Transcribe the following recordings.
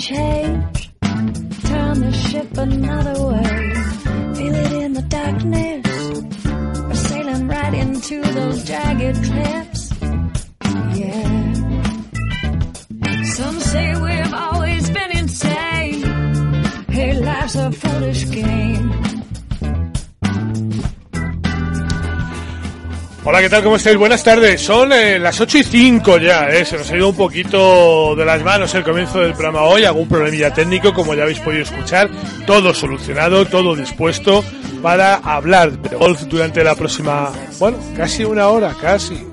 Change. Turn the ship another way. Hola, ¿qué tal? ¿Cómo estáis? Buenas tardes. Son eh, las 8 y 5 ya, ¿eh? Se nos ha ido un poquito de las manos el comienzo del programa hoy. Algún problemilla técnico, como ya habéis podido escuchar. Todo solucionado, todo dispuesto para hablar de golf durante la próxima, bueno, casi una hora, casi.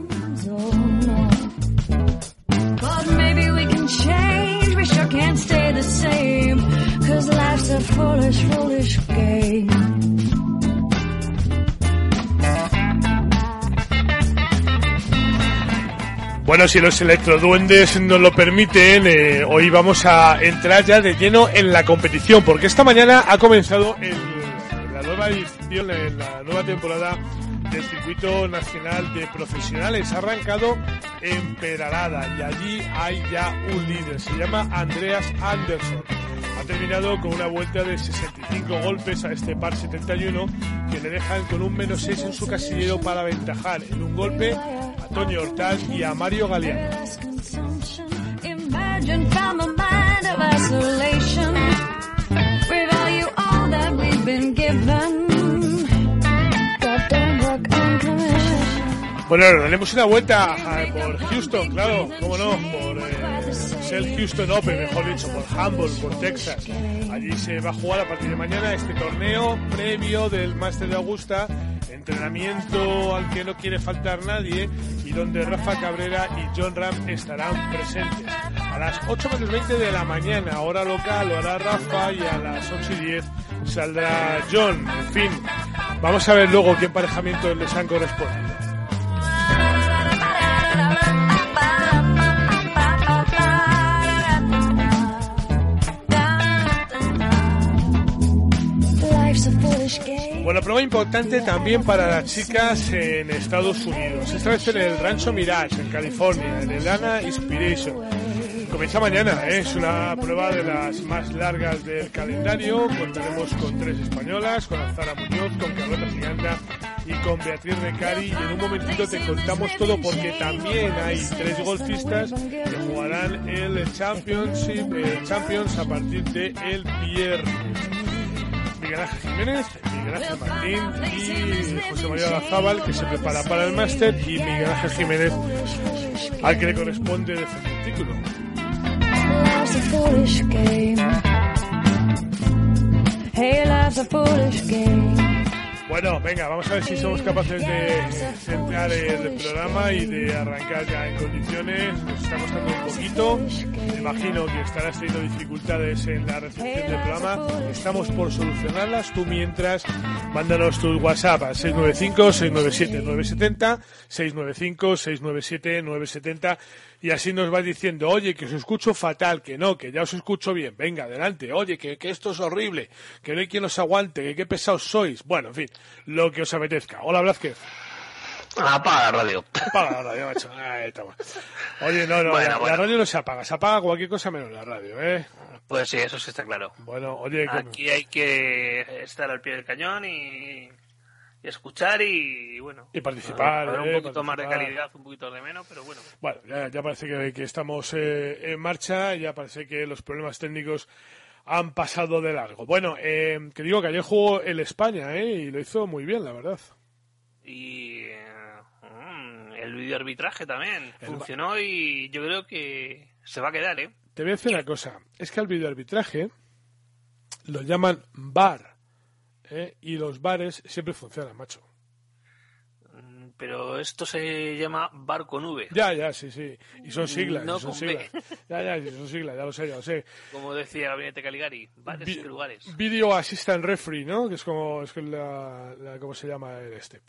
Bueno, si los electroduendes nos lo permiten, eh, hoy vamos a entrar ya de lleno en la competición, porque esta mañana ha comenzado la nueva edición, eh, la nueva temporada del Circuito Nacional de Profesionales. Ha arrancado en Peralada y allí hay ya un líder, se llama Andreas Anderson. Terminado con una vuelta de 65 golpes a este par 71 que le dejan con un menos 6 en su casillero para aventajar en un golpe a Toño Hortal y a Mario Galeano. Bueno, daremos una vuelta a- por Houston, claro, cómo no, por eh, es el Houston Open, mejor dicho, por Humboldt, por Texas. Allí se va a jugar a partir de mañana este torneo previo del Master de Augusta, entrenamiento al que no quiere faltar nadie y donde Rafa Cabrera y John Ram estarán presentes. A las 8 menos 20 de la mañana, hora local, lo hará Rafa y a las 8 y 10 saldrá John. En fin, vamos a ver luego qué emparejamientos les han correspondido. Bueno, prueba importante también para las chicas en Estados Unidos. Esta vez en el Rancho Mirage, en California, en el ANA Inspiration. Comienza mañana, ¿eh? es una prueba de las más largas del calendario. Contaremos con tres españolas, con Azara Muñoz, con Carlota Giganta y con Beatriz Recari. Y en un momentito te contamos todo porque también hay tres golfistas que jugarán el Championship, el Champions a partir de el viernes. Ángel Jiménez, Miguel Ángel Martín y José María Lazábal, que se prepara para el máster, y Miguel Ángel Jiménez, al que le corresponde defender el título. Life's a foolish game. Hey, life's a foolish game. Bueno, venga, vamos a ver si somos capaces de centrar el programa y de arrancar ya en condiciones. Nos está costando un poquito. Me imagino que estarás teniendo dificultades en la recepción del programa. Estamos por solucionarlas. Tú mientras, mándanos tu WhatsApp a 695-697-970, 695-697-970 y así nos vas diciendo, oye, que os escucho fatal, que no, que ya os escucho bien, venga, adelante, oye, que, que esto es horrible, que no hay quien os aguante, que qué pesados sois. Bueno, en fin, lo que os apetezca. Hola, Blázquez. Apaga la radio. Apaga la radio, macho. Ahí estamos. Oye, no, no, Bueno, la, radio no se apaga, se apaga cualquier cosa menos la radio, ¿eh? Pues sí, eso sí está claro. Bueno, oye, Aquí hay que estar al pie del cañón y escuchar y, bueno. Y participar, eh, un poquito más de participar. calidad, un poquito de menos, pero bueno. Bueno, ya, ya parece que, que estamos eh, en marcha, ya parece que los problemas técnicos han pasado de largo. Bueno, eh, que digo que ayer jugó el España, ¿eh? Y lo hizo muy bien, la verdad. Y eh, mm, el videoarbitraje también El funcionó y yo creo que se va a quedar, ¿eh? Te voy a decir una cosa, es que al videoarbitraje lo llaman bar. ¿Eh? Y los bares siempre funcionan, macho. Mm, Pero esto se llama bar con V. Ya, ya, sí, sí. Y son siglas, No son siglas. Ya, ya, sí, son siglas, ya lo sé, ya lo sé. Como decía Gabinete Caligari, bares Vi- y lugares. Video Assistant Referee, ¿no? Que es como, es la, la- ¿cómo se llama el este?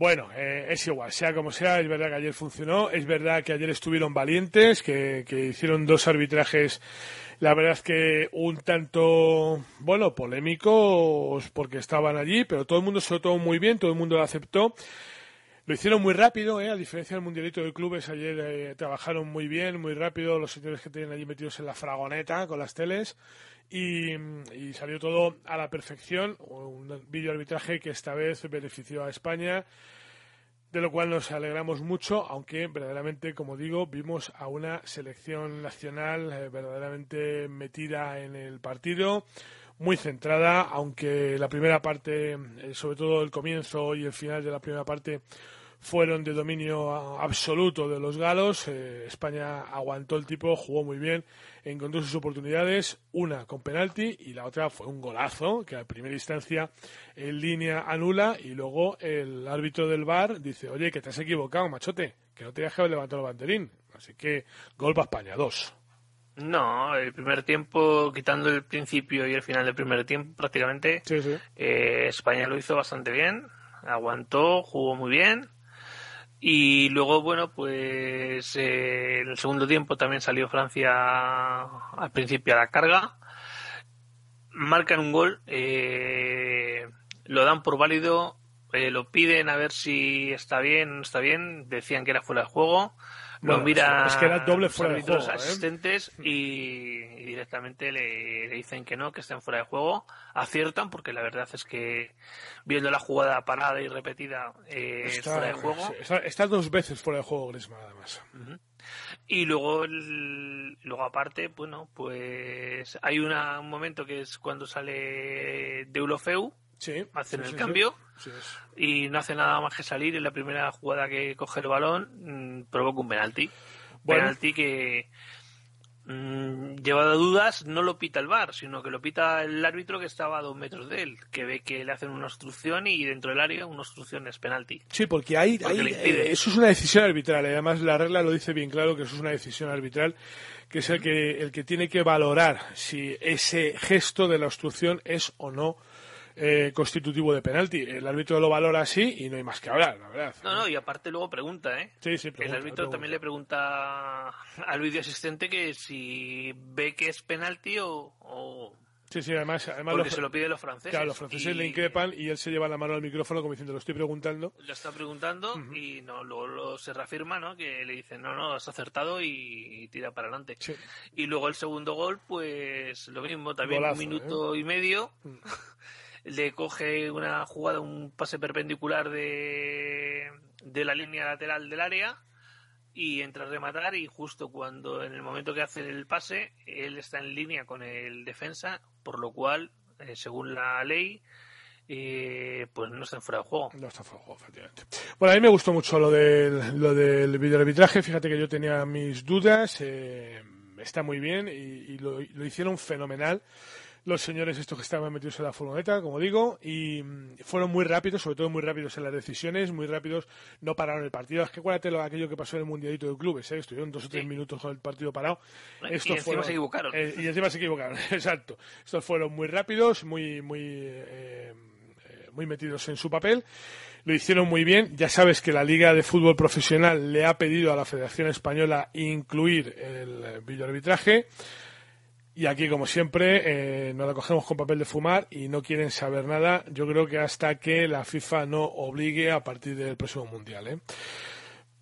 Bueno, eh, es igual, sea como sea, es verdad que ayer funcionó, es verdad que ayer estuvieron valientes, que, hicieron dos arbitrajes, la verdad es que un tanto, bueno, polémicos porque estaban allí, pero todo el mundo se lo tomó muy bien, todo el mundo lo aceptó. Lo hicieron muy rápido, ¿eh? a diferencia del Mundialito de Clubes, ayer eh, trabajaron muy bien, muy rápido, los señores que tenían allí metidos en la fragoneta con las teles y, salió todo a la perfección, un vídeo arbitraje que esta vez benefició a España, de lo cual nos alegramos mucho, aunque verdaderamente, como digo, vimos a una selección nacional eh, verdaderamente metida en el partido, muy centrada, aunque la primera parte, eh, sobre todo el comienzo y el final de la primera parte, fueron de dominio absoluto de los galos. Eh, España aguantó el tipo, jugó muy bien, encontró sus oportunidades, una con penalti y la otra fue un golazo que a primera instancia en línea anula y luego el árbitro del bar dice, oye, que te has equivocado, machote, que no te dejas levantar el banderín. Así que gol para España, dos. No, el primer tiempo, quitando el principio y el final del primer tiempo, prácticamente, Sí, sí. eh, España lo hizo bastante bien, aguantó, jugó muy bien. Y luego, bueno, pues eh, en el segundo tiempo también salió Francia al principio a la carga. Marcan un gol, eh, lo dan por válido, eh, lo piden a ver si está bien no está bien. Decían que era fuera de juego. Bueno, mira es que era doble los fuera de juego, ¿eh? asistentes y, y directamente le, le dicen que no, que estén fuera de juego. Aciertan porque la verdad es que viendo la jugada parada y repetida eh, es Está, fuera de juego. sí, está- está dos veces fuera de juego Griezmann, además. Y luego, el- luego aparte, bueno, pues hay una, un momento que es cuando sale Deulofeu Sí. Hacen sí, el sí, cambio. y no hace nada más que salir. En la primera jugada que coge el balón, mm, provoca un penalti. Bueno. Penalti que, mm, llevado a dudas, no lo pita el VAR, sino que lo pita el árbitro que estaba a dos metros de él, que ve que le hacen una obstrucción y dentro del área una obstrucción es penalti. Sí, porque impide. eh, eso es una decisión arbitral. y Además, la regla lo dice bien claro que eso es una decisión arbitral, que es el que, el que tiene que valorar si ese gesto de la obstrucción es o no eh, constitutivo de penalti. El árbitro lo valora así y no hay más que hablar, la verdad. No, no, y aparte luego pregunta, ¿eh? Sí, sí, el pregunta, árbitro pregunta. también le pregunta al vídeo asistente que si ve que es penalti o, o Sí, sí, además, además porque los, se lo piden los franceses. claro, los franceses Y le increpan y él se lleva la mano al micrófono como diciendo, lo estoy preguntando. Lo está preguntando y no, luego lo- se reafirma, ¿no? Que le dicen, no, no, has acertado y, tira para adelante. Sí. Y luego el segundo gol, pues lo mismo, también Golazo, ¿eh? un minuto y medio. Le coge una jugada, un pase perpendicular de, de la línea lateral del área y entra a rematar y justo cuando en el momento que hace el pase él está en línea con el defensa por lo cual eh, según la ley eh, pues no está fuera de juego No está fuera de juego, efectivamente. Bueno, a mí me gustó mucho lo del, lo del videoarbitraje. Fíjate que yo tenía mis dudas. eh, está muy bien y, y lo, lo hicieron fenomenal. Los señores estos que estaban metidos en la furgoneta, como digo, y mm, fueron muy rápidos, sobre todo muy rápidos en las decisiones, muy rápidos, no pararon el partido. Es que acuérdate lo aquello que pasó en el Mundialito de Clubes, ¿eh? estuvieron dos o tres Sí. minutos con el partido parado. Y encima se equivocaron. eh, y encima se equivocaron, exacto. Estos fueron muy rápidos, muy, muy, eh, eh, muy metidos en su papel. Lo hicieron muy bien. Ya sabes que la Liga de Fútbol Profesional le ha pedido a la Federación Española incluir el eh, videoarbitraje. Y aquí, como siempre, eh, nos la cogemos con papel de fumar y no quieren saber nada. Yo creo que hasta que la FIFA no obligue a partir del próximo Mundial. ¿eh?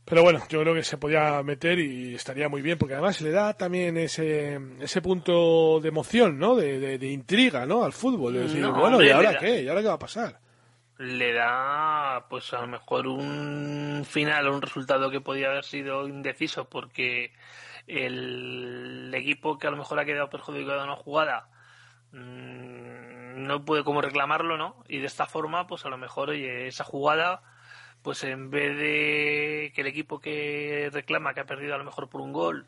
Pero bueno, yo creo que se podía meter y estaría muy bien, porque además le da también ese, ese punto de emoción, ¿no? De, de- de intriga, ¿no? Al fútbol. De decir, No, bueno, hombre, ¿y ahora da- qué? ¿Y ahora qué va a pasar? le da pues a lo mejor un final un resultado que podía haber sido indeciso porque el equipo que a lo mejor ha quedado perjudicado en una jugada mm, no puede como reclamarlo, ¿no? Y de esta forma, pues a lo mejor oye, esa jugada, pues en vez de que el equipo que reclama que ha perdido a lo mejor por un gol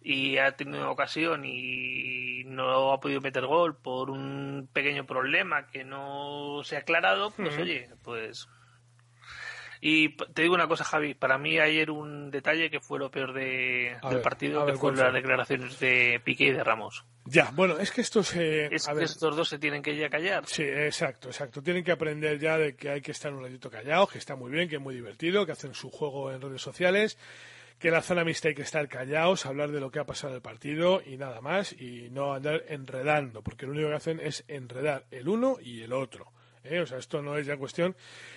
y ha tenido ocasión y no ha podido meter gol por un pequeño problema que no se ha aclarado, pues oye, pues y te digo una cosa, Javi, para mí ayer un detalle que fue lo peor de, del partido, que fueron las declaraciones de Piqué y de Ramos. Ya, bueno, es que estos... Eh, es que estos dos se tienen que ya callar. Sí, exacto, exacto. Tienen que aprender ya de que hay que estar un ratito callados, que está muy bien, que es muy divertido, que hacen su juego en redes sociales, que en la zona mixta hay que estar callados, hablar de lo que ha pasado en el partido y nada más, y no andar enredando, porque lo único que hacen es enredar el uno y el otro. ¿Eh? O sea, esto no es ya cuestión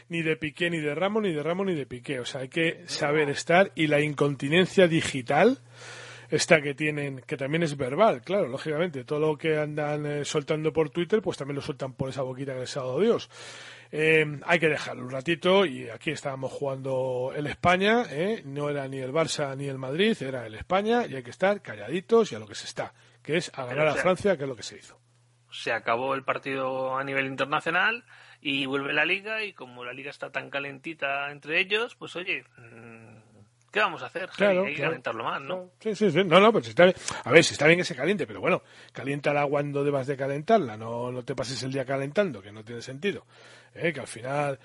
ni de Piqué, ni de Ramos, ni de Ramos, ni de Piqué. O sea, hay que saber estar y la incontinencia digital esta que tienen, que también es verbal, claro, lógicamente, todo lo que andan eh, soltando por Twitter, pues también lo sueltan por esa boquita que les ha dado Dios. Eh, hay que dejarlo un ratito y aquí estábamos jugando el España, no era ni el Barça ni el Madrid, era el España y hay que estar calladitos y a lo que se está, que es a ganar a Francia, que es lo que se hizo se acabó el partido a nivel internacional y vuelve la liga y como la liga está tan calentita entre ellos, pues oye, mm, ¿qué vamos a hacer? Hay que calentarlo más, ¿no? Sí, sí, sí. No, no, pues está bien. A ver, si está bien que se caliente, pero bueno, caliéntala cuando debas de calentarla, no, no te pases el día calentando, que no tiene sentido. ¿eh? Que al final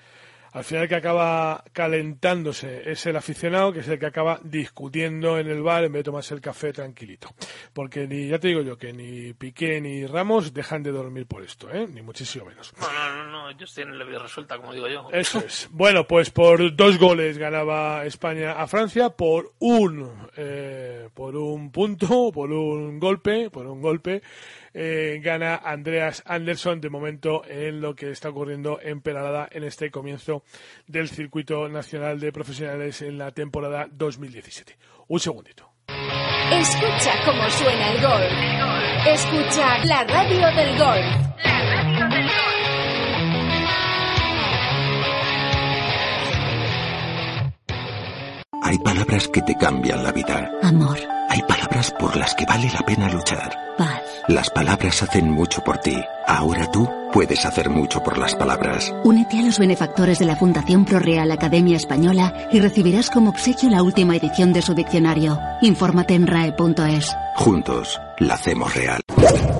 al final el que acaba calentándose es el aficionado, que es el que acaba discutiendo en el bar en vez de tomarse el café tranquilito. Porque ni, ya te digo yo, que ni Piqué ni Ramos dejan de dormir por esto, ¿eh? ni muchísimo menos. No, no, no, no. ellos tienen la vida resuelta, como digo yo. Eso es. Bueno, pues por dos goles ganaba España a Francia, por un, eh, por un punto, por un golpe, por un golpe eh, gana Andreas Anderson de momento en lo que está ocurriendo en Peralada en este comienzo del circuito nacional de profesionales en la temporada 2017. Un segundito. Escucha cómo suena el gol. Escucha la radio del gol. La radio del Hay palabras que te cambian la vida. Amor. Hay palabras por las que vale la pena luchar. Paz. Las palabras hacen mucho por ti. Ahora tú puedes hacer mucho por las palabras. Únete a los benefactores de la Fundación ProReal Academia Española y recibirás como obsequio la última edición de su diccionario. Infórmate en rae.es. Juntos, la hacemos real.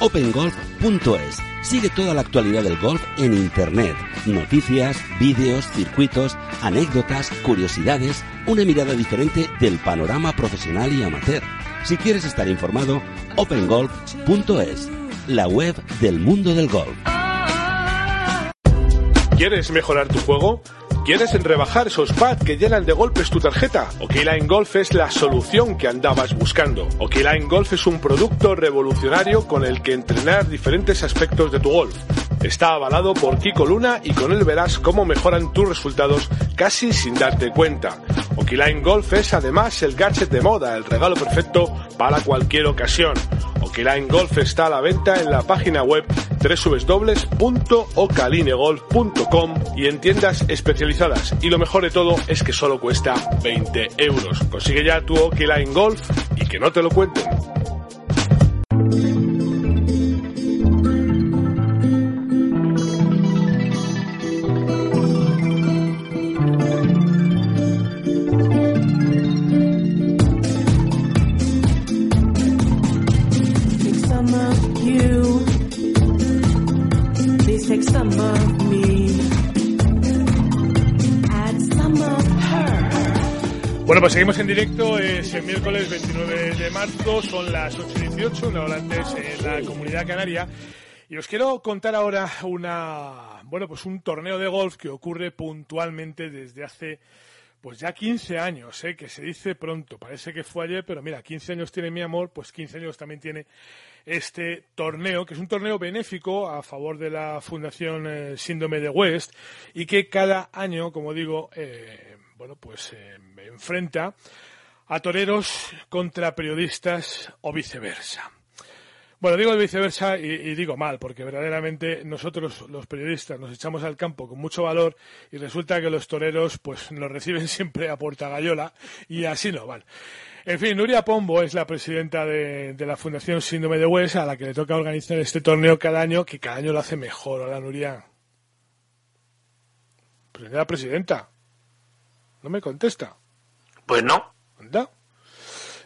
OpenGolf.es Sigue toda la actualidad del golf en Internet. Noticias, vídeos, circuitos, anécdotas, curiosidades, una mirada diferente del panorama profesional y amateur. Si quieres estar informado, opengolf.es, la web del mundo del golf. ¿Quieres mejorar tu juego? ¿Quieres rebajar esos pads que llenan de golpes tu tarjeta? Okline Golf es la solución que andabas buscando. Okline Golf es un producto revolucionario con el que entrenar diferentes aspectos de tu golf. Está avalado por Kiko Luna y con él verás cómo mejoran tus resultados casi sin darte cuenta. Okiline Golf es además el gadget de moda, el regalo perfecto para cualquier ocasión. Okiline Golf está a la venta en la página web www.ocalinegolf.com y en tiendas especializadas. Y lo mejor de todo es que solo cuesta 20 euros. Consigue ya tu Okiline Golf y que no te lo cuenten. Bueno, pues seguimos en directo, es el miércoles 29 de marzo, son las 8.18, una hora antes en la comunidad canaria. Y os quiero contar ahora una, bueno, pues un torneo de golf que ocurre puntualmente desde hace, pues ya 15 años, ¿eh? que se dice pronto, parece que fue ayer, pero mira, 15 años tiene mi amor, pues 15 años también tiene este torneo, que es un torneo benéfico a favor de la Fundación eh, Síndrome de West y que cada año, como digo, eh, bueno, pues eh, enfrenta a toreros contra periodistas o viceversa. Bueno, digo viceversa y, digo mal, porque verdaderamente nosotros los periodistas nos echamos al campo con mucho valor y resulta que los toreros pues nos reciben siempre a puerta gallola y así no van. En fin, Nuria Pombo es la presidenta de, de la Fundación Síndrome de West a la que le toca organizar este torneo cada año, que cada año lo hace mejor. Hola, Nuria. Primera presidenta. No me contesta. Pues no. ¿Anda?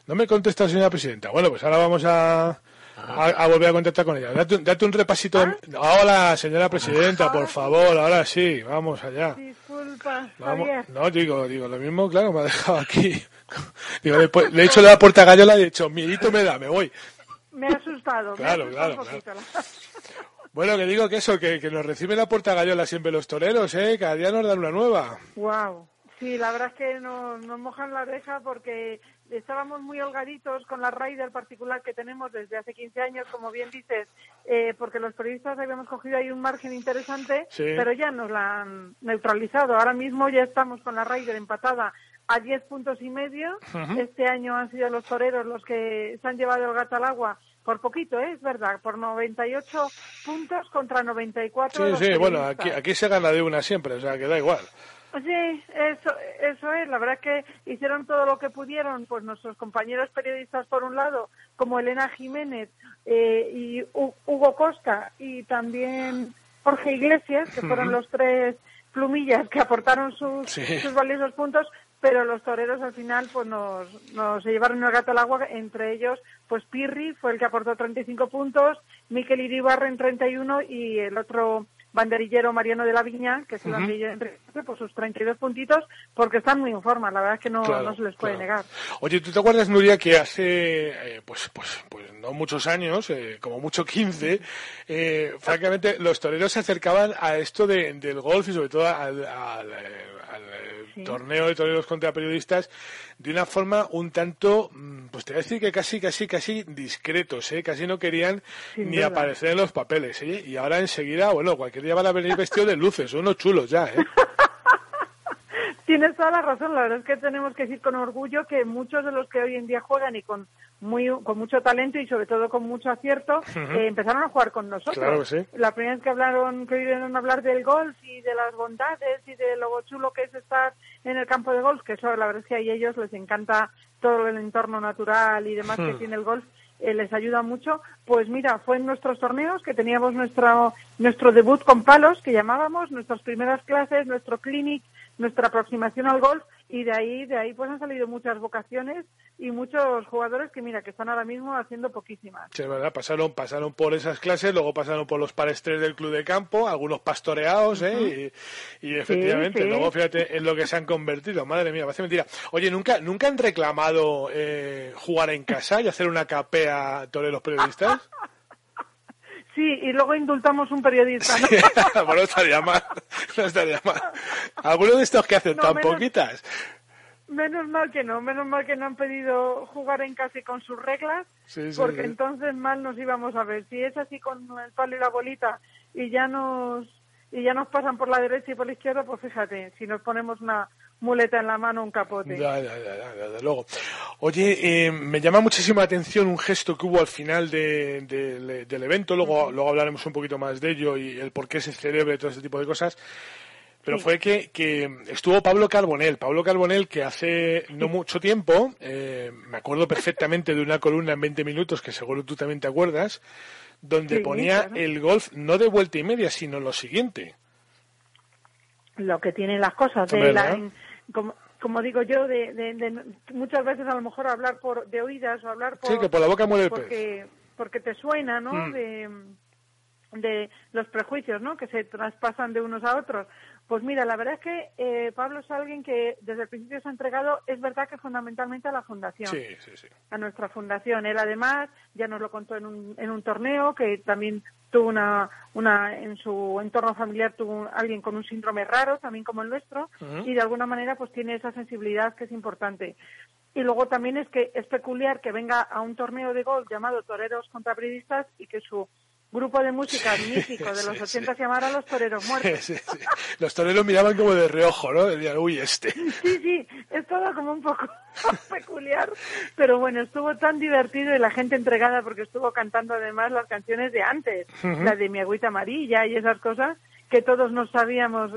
No me contesta, señora presidenta. Bueno, pues ahora vamos a, a, a volver a contactar con ella. Date, un- date un repasito. ¿Ah? Hola, señora presidenta, por favor, ahora sí, vamos allá. Disculpa, Vamos. No, digo, digo, lo mismo, claro, me ha dejado aquí. Digo, después, le he hecho la puerta gallola y he dicho, miedito me da, me voy. Me ha asustado. Claro, me ha asustado claro, Bueno, que digo que eso, que, que nos reciben la puerta gallola siempre los toreros, ¿eh? Cada día nos dan una nueva. Wow. Sí, la verdad es que nos, nos mojan la oreja porque estábamos muy holgaditos con la Raider particular que tenemos desde hace 15 años, como bien dices, eh, porque los periodistas habíamos cogido ahí un margen interesante, Sí. pero ya nos la han neutralizado. Ahora mismo ya estamos con la Raider empatada a 10 puntos y medio. Este año han sido los toreros los que se han llevado el gato al agua. Por poquito, ¿eh? es verdad, por 98 puntos contra 94. Sí, sí, bueno, aquí, aquí se gana de una siempre, o sea, que da igual. Sí, eso, eso es. La verdad es que hicieron todo lo que pudieron, pues nuestros compañeros periodistas por un lado, como Elena Jiménez eh, y Hu- Hugo Costa y también Jorge Iglesias, que fueron los tres plumillas que aportaron sus, Sí. sus valiosos puntos, pero los toreros al final pues nos, nos llevaron el gato al agua, entre ellos pues Pirri fue el que aportó 35 puntos, Miquel Iribarren 31 y el otro banderillero Mariano de la Viña, que es el Ujú. banderillero entre por sus 32 puntitos, porque están muy en forma, la verdad es que no, Claro, no se les puede negar. Oye, ¿tú te acuerdas, Nuria, que hace, eh, pues, pues, pues no muchos años, eh, como mucho 15, eh, francamente, los toreros se acercaban a esto de- del golf y sobre todo al, al, eh, al, torneo de toreros contra periodistas de una forma un tanto, mm, pues te voy a decir que casi, casi, casi discretos, ¿eh? Casi no querían Sin ni duda. aparecer en los papeles, ¿eh? Y ahora enseguida, bueno, cualquier día van a venir vestidos de luces, son unos chulos ya, ¿eh? Tienes toda la razón, la verdad es que tenemos que decir con orgullo que muchos de los que hoy en día juegan y con muy con mucho talento y sobre todo con mucho acierto eh, empezaron a jugar con nosotros. Claro que sí. La primera vez que hablaron, que oyeron hablar del golf y de las bondades y de lo chulo que es estar en el campo de golf, que eso la verdad es que a ellos les encanta todo el entorno natural y demás que Hmm. tiene el golf eh, les ayuda mucho. Pues mira, fue en nuestros torneos que teníamos nuestro, nuestro debut con palos, que llamábamos, nuestras primeras clases, nuestro clinic, nuestra aproximación al golf, y de ahí, de ahí pues han salido muchas vocaciones y muchos jugadores que mira, que están ahora mismo haciendo poquísimas. Sí, es verdad, pasaron, pasaron por esas clases, luego pasaron por los pares tres del club de campo, algunos pastoreados, ¿eh? Y, y efectivamente, sí. luego fíjate en lo que se han convertido, madre mía, parece mentira. Oye, ¿nunca, nunca han reclamado eh, jugar en casa y hacer una capea a toreros periodistas? Sí, y luego indultamos un periodista. ¿no? bueno, no estaría mal, no estaría mal. ¿Alguno de estos que hacen No, tan menos- poquitas? Menos mal que no, menos mal que no han pedido jugar en casa y con sus reglas, Sí, sí, porque entonces mal nos íbamos a ver. Si es así con el palo y la bolita y ya nos y ya nos pasan por la derecha y por la izquierda, pues fíjate, si nos ponemos una muleta en la mano, un capote. Ya, ya, ya, desde luego. Oye, eh, me llama muchísima atención un gesto que hubo al final de- de- del evento, luego, luego hablaremos un poquito más de ello y el por qué se celebra y todo ese tipo de cosas. Pero Sí. fue que, que estuvo Pablo Carbonell, Pablo Carbonell que hace no mucho tiempo, eh, me acuerdo perfectamente de una columna en 20 minutos, que seguro tú también te acuerdas, donde Sí, ponía claro. el golf no de vuelta y media, sino lo siguiente. Lo que tienen las cosas, de la, como, como digo yo, de, de- de- muchas veces a lo mejor hablar por de oídas o hablar por... Sí, que por la boca muere el porque, porque te suena, ¿no? Mm. De, de los prejuicios, ¿no? Que se traspasan de unos a otros. Pues mira, la verdad es que eh, Pablo es alguien que desde el principio se ha entregado, es verdad que fundamentalmente a la fundación Sí, sí, sí. a nuestra fundación. Él además ya nos lo contó en un, en un torneo que también tuvo una, una en su entorno familiar tuvo un- alguien con un síndrome raro, también como el nuestro, y de alguna manera pues tiene esa sensibilidad que es importante. Y luego también es que es peculiar que venga a un torneo de golf llamado Toreros contra Periodistas y que su grupo de música mítico de los 80 se llamara Los Toreros Muertos. Sí, sí. Los toreros miraban como de reojo, ¿no? Decían, uy, este. Sí, sí, es todo como un poco peculiar, pero bueno, estuvo tan divertido y la gente entregada porque estuvo cantando además las canciones de antes, la de Mi Agüita Amarilla y esas cosas que todos nos sabíamos,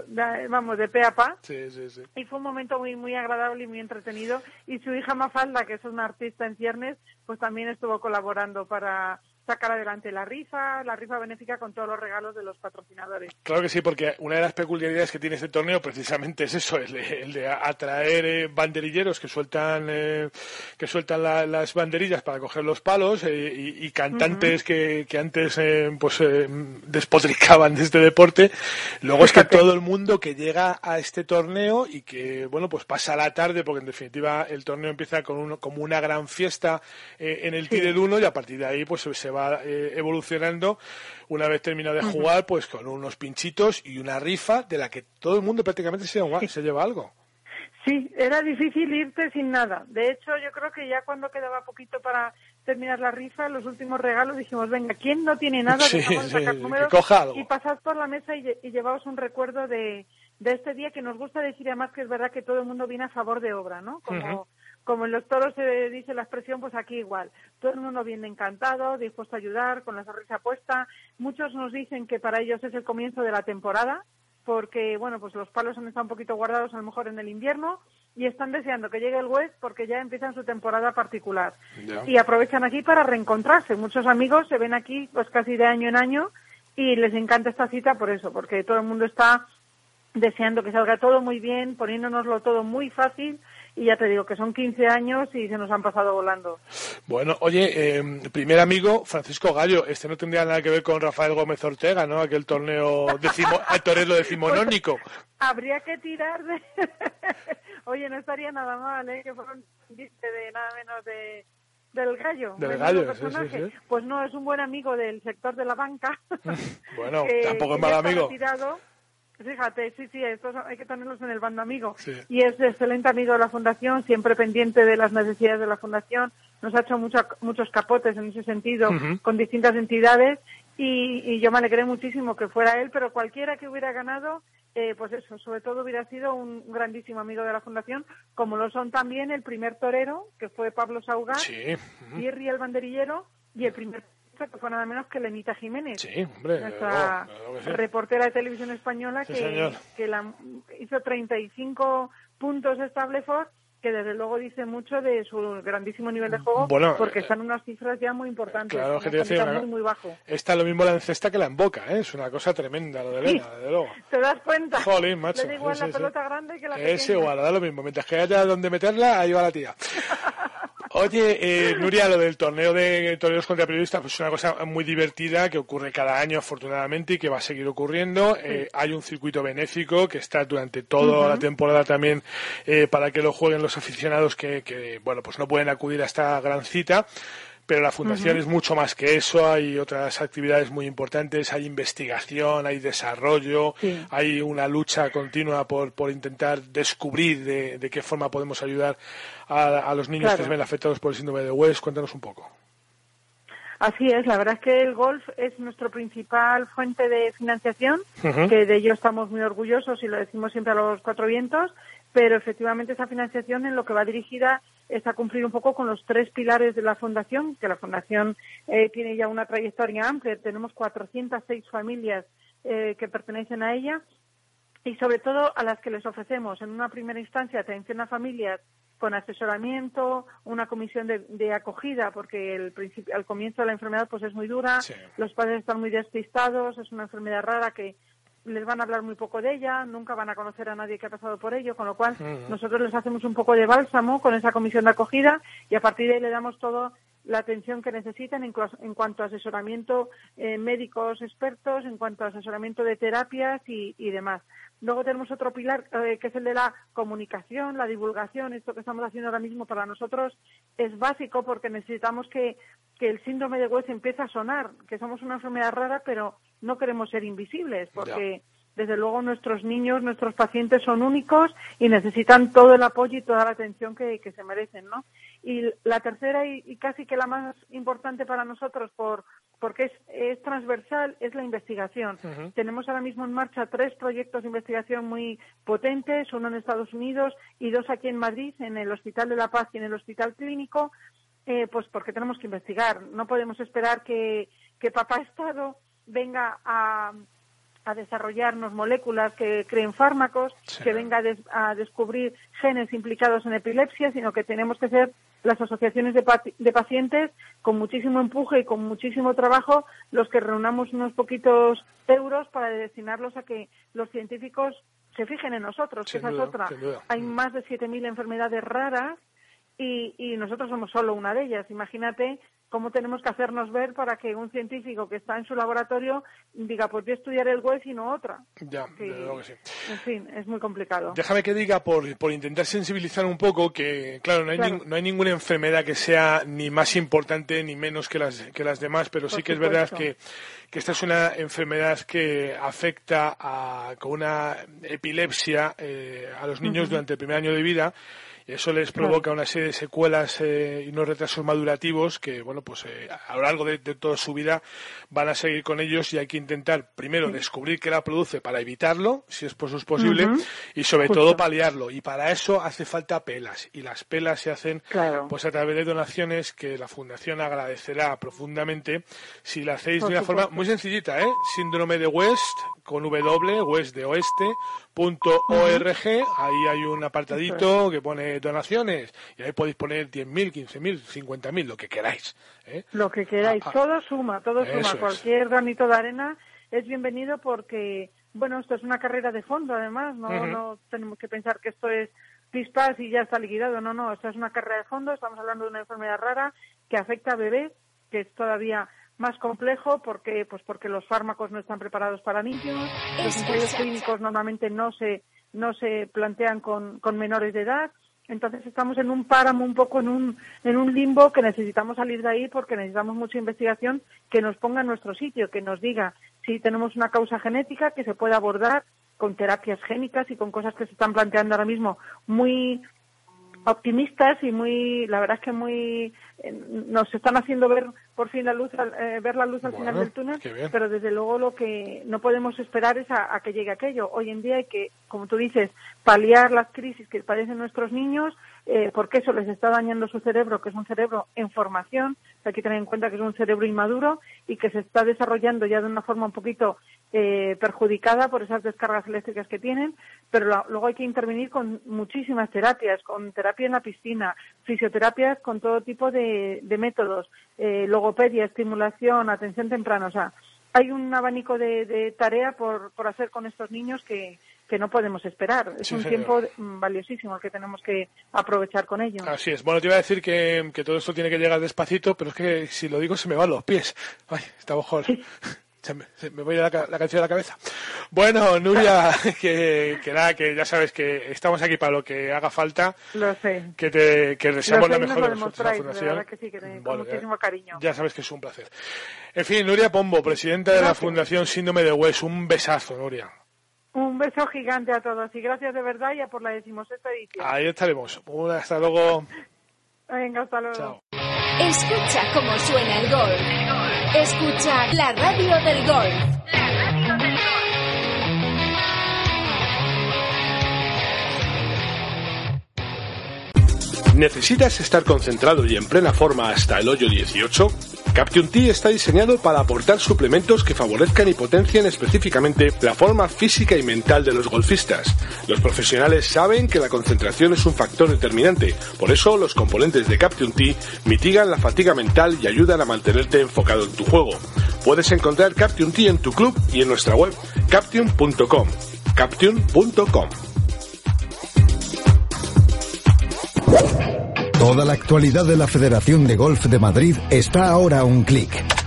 vamos, de pe a pa. Sí, sí, sí. Y fue un momento muy muy agradable y muy entretenido. Y su hija Mafalda, que es una artista en ciernes, pues también estuvo colaborando para sacar adelante la rifa, la rifa benéfica con todos los regalos de los patrocinadores. Claro que sí, porque una de las peculiaridades que tiene este torneo precisamente es eso, el de, el de atraer eh, banderilleros que sueltan eh, que sueltan la- las banderillas para coger los palos eh, y, y cantantes que, que antes pues despotricaban de este deporte. Luego es que todo el mundo que llega a este torneo y que bueno pues pasa la tarde, porque en definitiva el torneo empieza con uno, como una gran fiesta en el Tire de Uno y a partir de ahí pues se- se va eh, evolucionando una vez terminado de jugar pues con unos pinchitos y una rifa de la que todo el mundo prácticamente se lleva, se lleva algo. Sí, era difícil irte sin nada. De hecho, yo creo que ya cuando quedaba poquito para terminar la rifa, los últimos regalos dijimos, venga, ¿quién no tiene nada? Sí, sacar sí, números y pasad por la mesa y, y llevaos un recuerdo de, de este día que nos gusta decir además que es verdad que todo el mundo viene a favor de obra, ¿no? Como. Como en los toros se dice la expresión, pues aquí igual. Todo el mundo viene encantado, dispuesto a ayudar, con la sonrisa puesta. Muchos nos dicen que para ellos es el comienzo de la temporada, porque, bueno, pues los palos han estado un poquito guardados a lo mejor en el invierno y están deseando que llegue el West porque ya empiezan su temporada particular. Y aprovechan aquí para reencontrarse. Muchos amigos se ven aquí pues casi de año en año y les encanta esta cita por eso, porque todo el mundo está deseando que salga todo muy bien, poniéndonoslo todo muy fácil y ya te digo que son 15 años y se nos han pasado volando. Bueno, oye, eh, primer amigo, Francisco Gallo, este no tendría nada que ver con Rafael Gómez Ortega, ¿no? Aquel torneo decimo, el torero decimonónico. Habría que tirar de... Oye, no estaría nada mal, ¿eh? Que viste de nada menos de del gallo. Del gallo, sí, personaje. sí, sí. Pues no, es un buen amigo del sector de la banca. Bueno, que- tampoco es mal amigo. retirado. Fíjate, sí, sí, estos hay que tenerlos en el bando amigo. Sí. Y es excelente amigo de la Fundación, siempre pendiente de las necesidades de la Fundación. Nos ha hecho mucha- muchos capotes en ese sentido con distintas entidades y, y yo me alegré muchísimo que fuera él, pero cualquiera que hubiera ganado, eh, pues eso, sobre todo hubiera sido un grandísimo amigo de la Fundación, como lo son también el primer torero, que fue Pablo Saugar, Sí. Thierry el banderillero, y el primer que fue nada menos que Lenita Jiménez. Sí, hombre, Nuestra luego que sí. reportera de televisión española Sí, que, que la, hizo 35 puntos Stableford, que desde luego dice mucho de su grandísimo nivel de juego, Bueno, porque eh, están unas cifras ya muy importantes. claro, que te decía, muy, muy bajo. Está lo mismo la encesta que la en boca, ¿eh? Es una cosa tremenda lo de Elena, desde luego. ¿Te das cuenta? Jolín, macho. Le da igual Sí, la sí, sí. pelota grande que la Es pequeña. igual, da lo mismo. Mientras que haya donde meterla, ahí va la tía. Oye, eh, Nuria, lo del torneo de toreros contra periodistas pues es una cosa muy divertida que ocurre cada año, afortunadamente, y que va a seguir ocurriendo. Eh, hay un circuito benéfico que está durante toda la temporada también eh, para que lo jueguen los aficionados que, que, bueno, pues no pueden acudir a esta gran cita. Pero la fundación es mucho más que eso, hay otras actividades muy importantes, hay investigación, hay desarrollo, Sí. hay una lucha continua por, por intentar descubrir de, de qué forma podemos ayudar a, a los niños Claro. que se ven afectados por el síndrome de West. Cuéntanos un poco. Así es, la verdad es que el golf es nuestro principal fuente de financiación, que de ello estamos muy orgullosos y lo decimos siempre a los cuatro vientos, pero efectivamente esa financiación en lo que va dirigida es a cumplir un poco con los tres pilares de la fundación, que la fundación eh, tiene ya una trayectoria amplia, tenemos 406 familias eh, que pertenecen a ella y sobre todo a las que les ofrecemos en una primera instancia atención a familias con asesoramiento, una comisión de, de acogida, porque el al comienzo de la enfermedad pues es muy dura, los padres están muy despistados, es una enfermedad rara que les van a hablar muy poco de ella, nunca van a conocer a nadie que ha pasado por ello, con lo cual nosotros les hacemos un poco de bálsamo con esa comisión de acogida y a partir de ahí le damos toda la atención que necesitan en, en cuanto a asesoramiento eh, médicos expertos, en cuanto a asesoramiento de terapias y, y demás. Luego tenemos otro pilar eh, que es el de la comunicación, la divulgación. Esto que estamos haciendo ahora mismo para nosotros es básico porque necesitamos que, que el síndrome de West empiece a sonar, que somos una enfermedad rara, pero no queremos ser invisibles porque desde luego nuestros niños, nuestros pacientes son únicos y necesitan todo el apoyo y toda la atención que, que se merecen, ¿no? Y la tercera y, y casi que la más importante para nosotros por porque es, es transversal, es la investigación. Tenemos ahora mismo en marcha tres proyectos de investigación muy potentes, uno en Estados Unidos y dos aquí en Madrid, en el Hospital de la Paz y en el Hospital Clínico, eh, pues porque tenemos que investigar. No podemos esperar que, que papá Estado venga a, a desarrollarnos moléculas que creen fármacos, Sí. que venga a, des- a descubrir genes implicados en epilepsia, sino que tenemos que ser las asociaciones de, de pacientes con muchísimo empuje y con muchísimo trabajo los que reunamos unos poquitos euros para destinarlos a que los científicos se fijen en nosotros, que esa duda, es otra. Hay más de 7.000 enfermedades raras y, y nosotros somos solo una de ellas. Imagínate cómo tenemos que hacernos ver para que un científico que está en su laboratorio diga, pues yo estudiaré el web y no otra. Ya, Sí. que sí. En fin, es muy complicado. Déjame que diga, por, por intentar sensibilizar un poco, que claro, no hay, Claro. nin- no hay ninguna enfermedad que sea ni más importante ni menos que las, que las demás, pero sí que es verdad que, que esta es una enfermedad que afecta a, con una epilepsia eh, a los niños durante el primer año de vida. Eso les Claro. provoca una serie de secuelas eh, y unos retrasos madurativos que, bueno, pues eh, a lo largo de, de toda su vida van a seguir con ellos y hay que intentar primero descubrir qué la produce para evitarlo, si es, pues, posible, y sobre Justo. todo paliarlo. Y para eso hace falta pelas. Y las pelas se hacen Claro. pues a través de donaciones que la Fundación agradecerá profundamente si la hacéis Por de una forma muy sencillita, ¿eh? Síndrome de West con W, West de Oeste, org. Ahí hay un apartadito que pone donaciones y ahí podéis poner 10.000, 15.000, 50.000, lo que queráis. ¿eh? Lo que queráis, Ah, ah. todo suma, todo suma. es. Cualquier granito de arena es bienvenido porque, bueno, esto es una carrera de fondo además, no, no tenemos que pensar que esto es pispas y ya está liquidado, no, no, esto es una carrera de fondo, estamos hablando de una enfermedad rara que afecta a bebés, que es todavía más complejo porque pues porque los fármacos no están preparados para niños, los ensayos clínicos normalmente no se no se plantean con, con menores de edad. Entonces estamos en un páramo, un poco en un, en un limbo que necesitamos salir de ahí porque necesitamos mucha investigación que nos ponga en nuestro sitio, que nos diga si tenemos una causa genética que se puede abordar con terapias génicas y con cosas que se están planteando ahora mismo muy optimistas y muy, la verdad es que muy, eh, nos están haciendo ver por fin la luz, al- eh, ver la luz al Bueno, final del túnel, pero desde luego lo que no podemos esperar es a, a que llegue aquello. Hoy en día hay que, como tú dices, paliar las crisis que padecen nuestros niños, eh, porque eso les está dañando su cerebro, que es un cerebro en formación, hay que tener en cuenta que es un cerebro inmaduro y que se está desarrollando ya de una forma un poquito eh, perjudicada por esas descargas eléctricas que tienen, pero luego hay que intervenir con muchísimas terapias, con terapia en la piscina, fisioterapias con todo tipo de, de métodos, eh, logopedia, estimulación, atención temprana, o sea, hay un abanico de, de tarea por, por hacer con estos niños que, que no podemos esperar. Es Sí, un señor. tiempo mm, valiosísimo el que tenemos que aprovechar con ello. Así es. Bueno, te iba a decir que, que todo esto tiene que llegar despacito, pero es que si lo digo se me van los pies. Ay, está mejor. Se me, se me voy a la, ca- la canción a la cabeza. Bueno, Nuria, que, que nada, que ya sabes que estamos aquí para lo que haga falta, Lo sé. que te que Lo deseamos sé lo mejor de nosotros, la Fundación. que sí, que te- Bueno, muchísimo cariño. Ya sabes que es un placer. En fin, Nuria Pombo, presidenta de la. Fundación Síndrome de West. Un besazo, Nuria. Un beso gigante a todos y gracias de verdad ya por la decimosexta edición. Ahí estaremos. Hasta luego. Venga, hasta luego. Chao. Escucha cómo suena el golf. Escucha la radio del golf. ¿Necesitas estar concentrado y en plena forma hasta el hoyo 18? Caption T está diseñado para aportar suplementos que favorezcan y potencien específicamente la forma física y mental de los golfistas. Los profesionales saben que la concentración es un factor determinante, por eso los componentes de Caption T mitigan la fatiga mental y ayudan a mantenerte enfocado en tu juego. Puedes encontrar Caption T en tu club y en nuestra web caption.com. Caption.com. Toda la actualidad de la Federación de Golf de Madrid está ahora a un clic.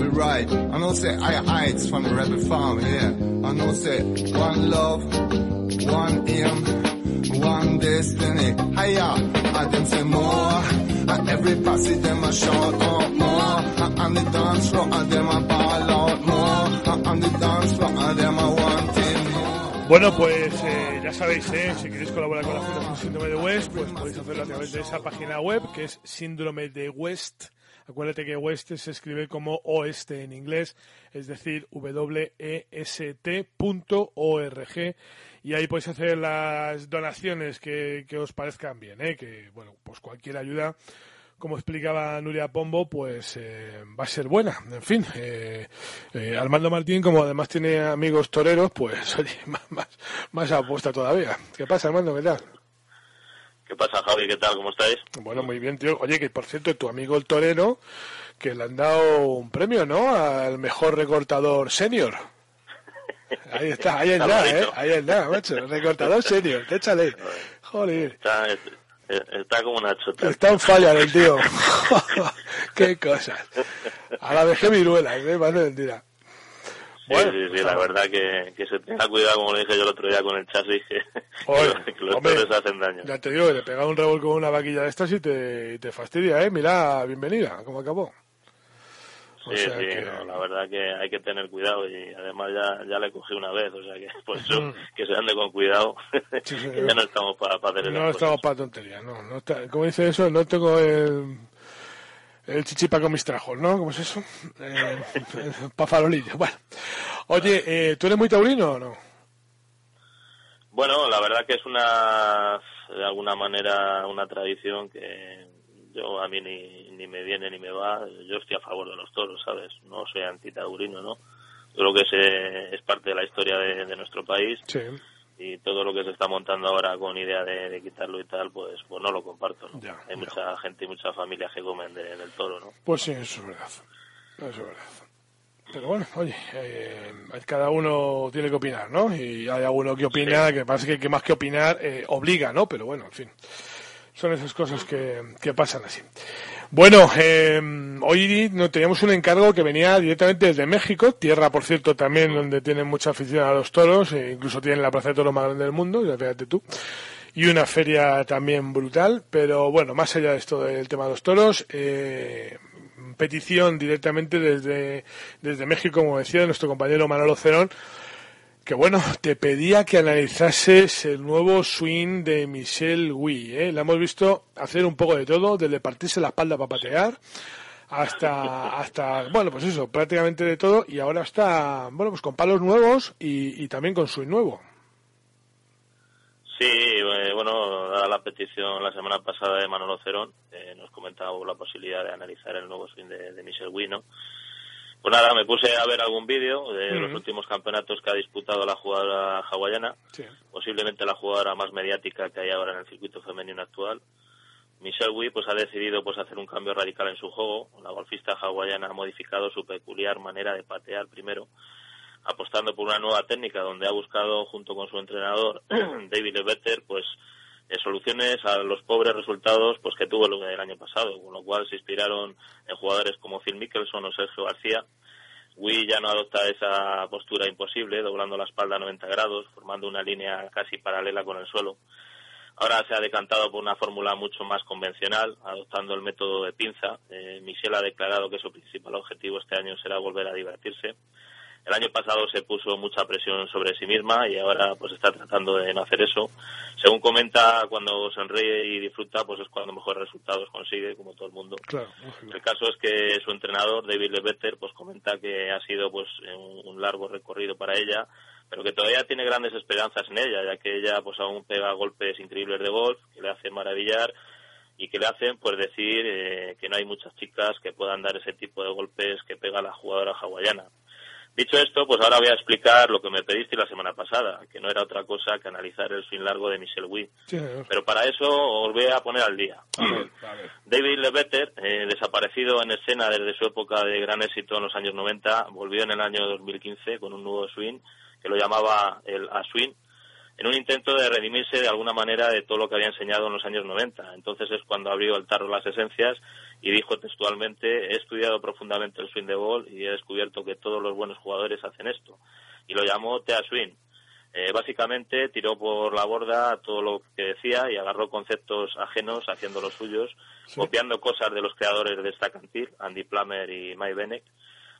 it right. I know say I heights from the rebel farm, yeah. I know say one love, one aim, one destiny. Hiya, I them say more. And every passage them a shout out more. And the dance floor and them a ball out more. And the dance floor and them a wanting more. Bueno, pues eh, ya sabéis, eh, si queréis colaborar con la Fundación Síndrome de West, pues podéis hacerlo a través de esa página web que es síndrome de West. Acuérdate que West se escribe como oeste en inglés, es decir, west.org y ahí podéis hacer las donaciones que, que os parezcan bien, ¿eh? que bueno, pues cualquier ayuda como explicaba Nuria Pombo, pues eh, va a ser buena. En fin, eh, eh, Armando Martín, como además tiene amigos toreros, pues oye, más, más, más apuesta todavía. ¿Qué pasa, Armando? ¿Qué tal? ¿Qué pasa, Javi? ¿Qué tal? ¿Cómo estáis? Bueno, muy bien, tío. Oye, que por cierto, tu amigo el torero, que le han dado un premio, ¿no? Al mejor recortador senior. Ahí está, ahí está, ¿eh? Ahí está, macho. Recortador senior, échale. Joder. Está, está como una chota. Está en falla el tío. Qué cosas. A la vejez viruela, ¿eh? Más de mentira. Sí, sí, sí, la verdad que, que se tenga cuidado, como le dije yo el otro día con el chasis, que, Oye, que los hombre, hacen daño. Ya te digo que le pega un revolco con una vaquilla de estas y te, y te fastidia, ¿eh? Mira, bienvenida, ¿cómo acabó? O Sí, sí, que- no, la verdad que hay que tener cuidado y además ya, ya le cogí una vez, o sea que por eso que se ande con cuidado, Sí, que ya no estamos para hacer esas No estamos para tonterías, no. no está, como dice eso, no tengo el, el chichipa con mis trajos, ¿no? ¿Cómo es eso? Eh, pa' farolillo. Bueno. Oye, eh, ¿tú eres muy taurino o no? Bueno, la verdad que es una, de alguna manera, una tradición que yo a mí ni, ni me viene ni me va. Yo estoy a favor de los toros, ¿sabes? No soy antitaurino, ¿no? Creo que es, es parte de la historia de, de nuestro país Sí. Y todo lo que se está montando ahora con idea de, de quitarlo y tal, pues, pues no lo comparto, ¿no? Hay mucha gente y muchas familias que comen de- del toro, ¿no? Pues sí, eso es verdad. Eso es verdad. Pero bueno, oye, eh, cada uno tiene que opinar, ¿no? Y hay alguno que opina, que parece que, que más que opinar eh, obliga, ¿no? Pero bueno, en fin. Son esas cosas que, que pasan así. Bueno, eh, hoy no teníamos un encargo que venía directamente desde México, tierra, por cierto, también donde tienen mucha afición a los toros, e incluso tienen la plaza de toros más grande del mundo, ya fíjate tú. Y una feria también brutal, pero bueno, más allá de esto del tema de los toros, eh, petición directamente desde, desde México, como decía nuestro compañero Manolo Cerón, que bueno, te pedía que analizases el nuevo swing de Michelle Wii. ¿eh? La hemos visto hacer un poco de todo, desde partirse la espalda para patear hasta, hasta, bueno, pues eso, prácticamente de todo, y ahora está, bueno, pues con palos nuevos y, también con swing nuevo. Sí, eh, bueno, dada la petición la semana pasada de Manolo Cerón, eh, nos comentaba la posibilidad de analizar el nuevo swing de, de Michel Guino. Pues nada, me puse a ver algún vídeo de los últimos campeonatos que ha disputado la jugadora hawaiana, Sí. posiblemente la jugadora más mediática que hay ahora en el circuito femenino actual. Michelle Wee pues ha decidido pues hacer un cambio radical en su juego. La golfista hawaiana ha modificado su peculiar manera de patear primero, apostando por una nueva técnica donde ha buscado junto con su entrenador David Levetter pues soluciones a los pobres resultados pues que tuvo el año pasado, con lo cual se inspiraron en jugadores como Phil Mickelson o Sergio García. Wii ya no adopta esa postura imposible, doblando la espalda a 90 grados, formando una línea casi paralela con el suelo. Ahora se ha decantado por una fórmula mucho más convencional, adoptando el método de pinza. Eh, Michelle ha declarado que su principal objetivo este año será volver a divertirse. El año pasado se puso mucha presión sobre sí misma y ahora pues está tratando de no hacer eso. Según comenta, cuando sonríe y disfruta, pues es cuando mejores resultados consigue, como todo el mundo. Claro. El caso es que su entrenador, David Levetter, pues comenta que ha sido pues un, un largo recorrido para ella, pero que todavía tiene grandes esperanzas en ella, ya que ella pues aún pega golpes increíbles de golf, que le hace maravillar, y que le hacen pues decir eh, que no hay muchas chicas que puedan dar ese tipo de golpes que pega la jugadora hawaiana. Dicho esto, pues ahora voy a explicar lo que me pediste la semana pasada, que no era otra cosa que analizar el swing largo de Michelle Wee. Pero para eso os voy a poner al día. David Levetter, eh, desaparecido en escena desde su época de gran éxito en los años 90, volvió en el año 2015 con un nuevo swing que lo llamaba el A-Swing, en un intento de redimirse de alguna manera de todo lo que había enseñado en los años 90. Entonces es cuando abrió el tarro las esencias y dijo textualmente, he estudiado profundamente el swing de ball y he descubierto que todos los buenos jugadores hacen esto. Y lo llamó Tea Swing. Eh, básicamente tiró por la borda todo lo que decía y agarró conceptos ajenos haciendo los suyos, copiando cosas de los creadores de esta cantil, Andy Plummer y Mike Bennett,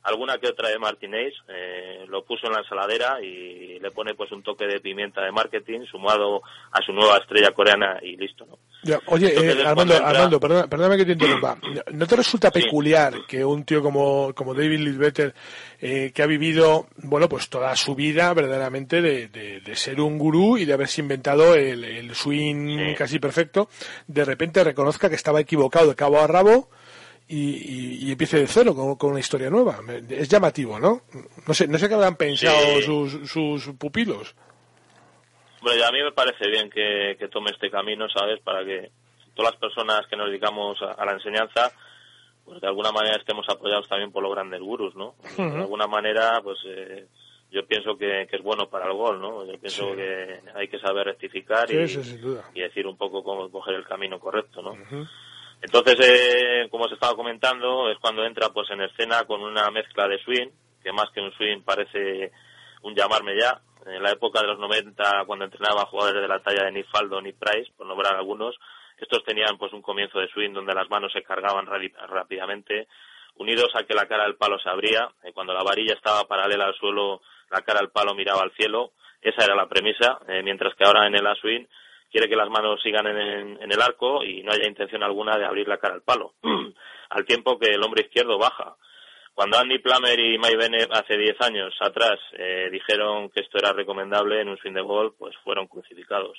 alguna que otra de Martinez, eh, lo puso en la ensaladera y le pone pues un toque de pimienta de marketing sumado a su nueva estrella coreana y listo, ¿no? oye, eh, Armando, perdóname que te interrumpa. ¿No te resulta peculiar que un tío como, como David Lidbetter, eh, que ha vivido, bueno, pues toda su vida verdaderamente de, de, ser un gurú y de haberse inventado el, el swing casi perfecto, de repente reconozca que estaba equivocado de cabo a rabo y, y, empiece de cero con, una historia nueva. Es llamativo, ¿no? No sé, no sé qué habrán pensado sus, sus pupilos. Bueno, ya a mí me parece bien que, tome este camino, ¿sabes? Para que todas las personas que nos dedicamos a, la enseñanza, pues de alguna manera estemos apoyados también por los grandes gurús, ¿no? De alguna manera, pues eh, yo pienso que, es bueno para el gol, ¿no? Yo pienso que hay que saber rectificar y, y, decir un poco cómo coger el camino correcto, ¿no? Entonces, eh, como os estaba comentando, es cuando entra pues en escena con una mezcla de swing, que más que un swing parece un llamarme ya. En la época de los 90, cuando entrenaba jugadores de la talla de ni Faldo Price, por nombrar algunos, estos tenían pues un comienzo de swing donde las manos se cargaban rápidamente, unidos a que la cara del palo se abría, cuando la varilla estaba paralela al suelo, la cara del palo miraba al cielo. Esa era la premisa, eh, mientras que ahora en el swing quiere que las manos sigan en, el arco y no haya intención alguna de abrir la cara al palo, al tiempo que el hombre izquierdo baja. Cuando Andy Plummer y Mike Bennett hace 10 años atrás eh, dijeron que esto era recomendable en un swing de gol, pues fueron crucificados.